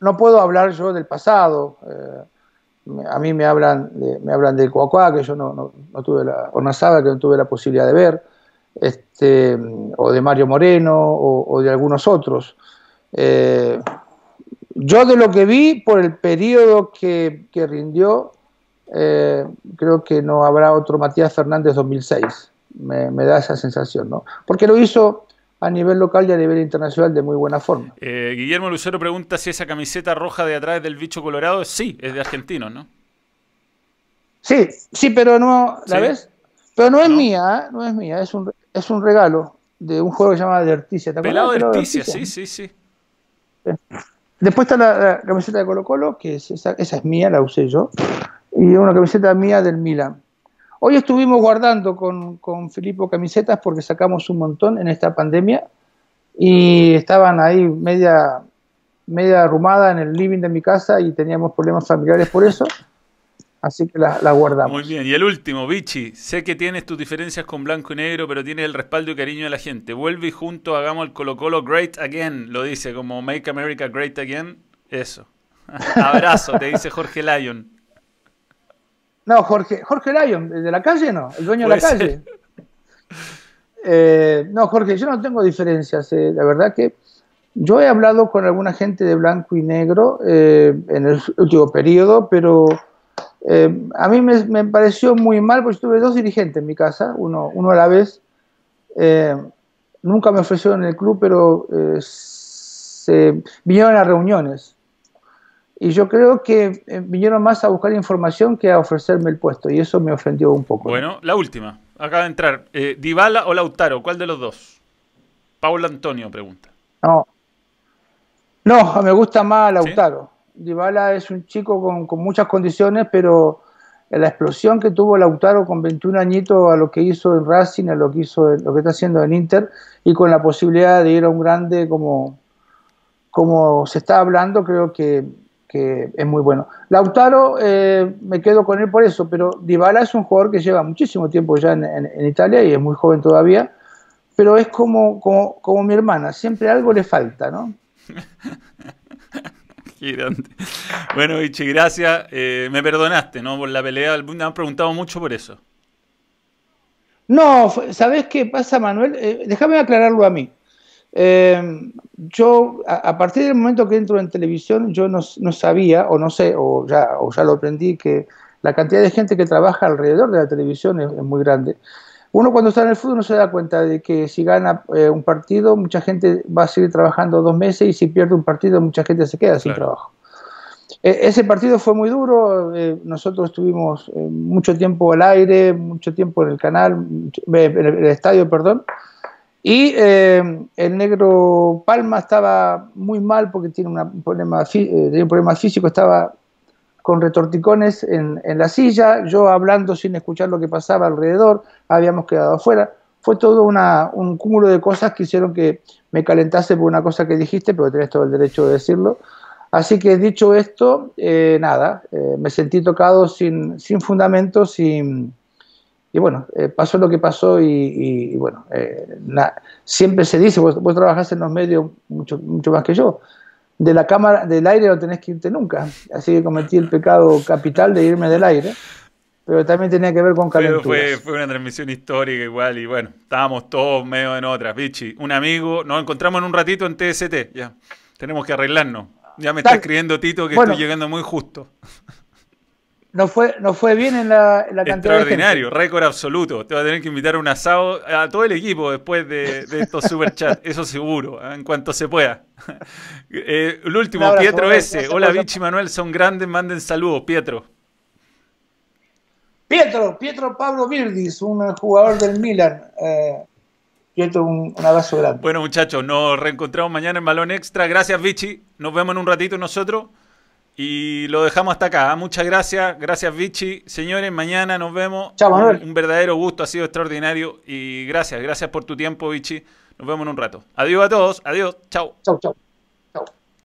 no puedo hablar yo del pasado. Eh, a mí me hablan de, me hablan de Coacuá, que yo no, no, tuve la, o Nazaba, que no tuve la posibilidad de ver, este, o de Mario Moreno, o, de algunos otros. Eh, yo de lo que vi, por el periodo que, que rindió, eh, creo que no habrá otro Matías Fernández 2006 me, da esa sensación, ¿no? Porque lo hizo a nivel local y a nivel internacional de muy buena forma. Eh, Guillermo Lucero pregunta si esa camiseta roja de atrás del bicho colorado, sí, es de argentino, ¿no? Sí, sí, pero no, ¿la ves? Pero no es mía, ¿eh? no es mía, es un, es un regalo de un juego que se llama Derticia. ¿Te Pelado de sí, sí, sí. Después está la, camiseta de Colo Colo, que esa, esa es mía, la usé yo, y una camiseta mía del Milan. Hoy estuvimos guardando con, con Filipo camisetas porque sacamos un montón en esta pandemia y estaban ahí media, media arrumada en el living de mi casa y teníamos problemas familiares por eso. Así que la, guardamos. Muy bien. Y el último, Vichy. Sé que tienes tus diferencias con blanco y negro, pero tienes el respaldo y cariño de la gente. Vuelve y juntos hagamos el Colo Colo Great Again. Lo dice como Make America Great Again. Eso. Abrazo, te dice Jorge Lyon. No, Jorge, Jorge Lyon, de la calle no, el dueño de la calle. Eh, no, Jorge, yo no tengo diferencias. Eh, la verdad que yo he hablado con alguna gente de blanco y negro eh, en el último periodo, pero a mí me, pareció muy mal porque tuve dos dirigentes en mi casa, uno, uno a la vez. nunca me ofrecieron en el club, pero se vinieron a reuniones y yo creo que eh, vinieron más a buscar información que a ofrecerme el puesto, y eso me ofendió un poco. Bueno, la última, acaba de entrar. Eh, ¿Dybala o Lautaro? ¿Cuál de los dos? Paul Antonio pregunta. No, no, me gusta más Lautaro. Dybala es un chico con, con, muchas condiciones, pero la explosión que tuvo Lautaro con 21 añitos a lo que hizo en Racing, a lo que hizo, lo que está haciendo en Inter, y con la posibilidad de ir a un grande como, como se está hablando, creo que que es muy bueno. Lautaro, eh, me quedo con él por eso, pero Dybala es un jugador que lleva muchísimo tiempo ya en, Italia y es muy joven todavía, pero es como, como, mi hermana, siempre algo le falta, ¿no? Gigante. Bueno, Vichy, gracias. Eh, me perdonaste, ¿no? Por la pelea, me han preguntado mucho por eso. No, ¿sabés qué pasa, Manuel? Eh, déjame aclararlo a mí. Eh, yo, a, partir del momento que entro en televisión, yo no, sabía, o no sé, o ya, o ya lo aprendí, que la cantidad de gente que trabaja alrededor de la televisión es, muy grande. Uno cuando está en el fútbol no se da cuenta de que si gana eh, un partido, mucha gente va a seguir trabajando dos meses y si pierde un partido, mucha gente se queda sin trabajo. E, ese partido fue muy duro, eh, nosotros estuvimos mucho tiempo al aire, mucho tiempo en el canal, en el estadio, perdón, y eh, el negro Palma estaba muy mal porque tiene, un problema, eh, un problema físico, estaba con retorticones en, la silla, yo hablando sin escuchar lo que pasaba alrededor, habíamos quedado afuera. Fue todo una, un cúmulo de cosas que hicieron que me calentase por una cosa que dijiste, pero tenés todo el derecho de decirlo. Así que dicho esto, eh, nada, me sentí tocado sin, sin fundamento, sin, y bueno, eh, pasó lo que pasó y, bueno, eh, siempre se dice, vos, vos trabajás en los medios mucho, mucho más que yo, de la cámara, del aire no tenés que irte nunca, así que cometí el pecado capital de irme del aire, pero también tenía que ver con calenturas. Fue, fue una transmisión histórica igual y bueno, estábamos todos medio en otras, Vichy, un amigo, nos encontramos en un ratito en TST, ya, tenemos que arreglarnos, ya me está escribiendo Tito que estoy llegando muy justo no fue, no fue bien en la, en la cantidad Extraordinario, récord absoluto. Te va a tener que invitar a un asado a todo el equipo después de, estos superchats, eso seguro, ¿eh? en cuanto se pueda. Eh, el último, Pietro S. Hola, Vichy Manuel, son grandes, manden saludos, Pietro. Pietro, Pietro Pablo Virdis, un jugador del Milan. Eh, Pietro, un, un, abrazo grande. Bueno, muchachos, nos reencontramos mañana en Balón Extra. Gracias, Vichy. Nos vemos en un ratito nosotros. Y lo dejamos hasta acá. ¿ah? Muchas gracias. Gracias, Vichy. Señores, mañana nos vemos. Chao, Manuel. Un, verdadero gusto, ha sido extraordinario. Y gracias, gracias por tu tiempo, Vichy. Nos vemos en un rato. Adiós a todos. Adiós. Chao. Chao, chao.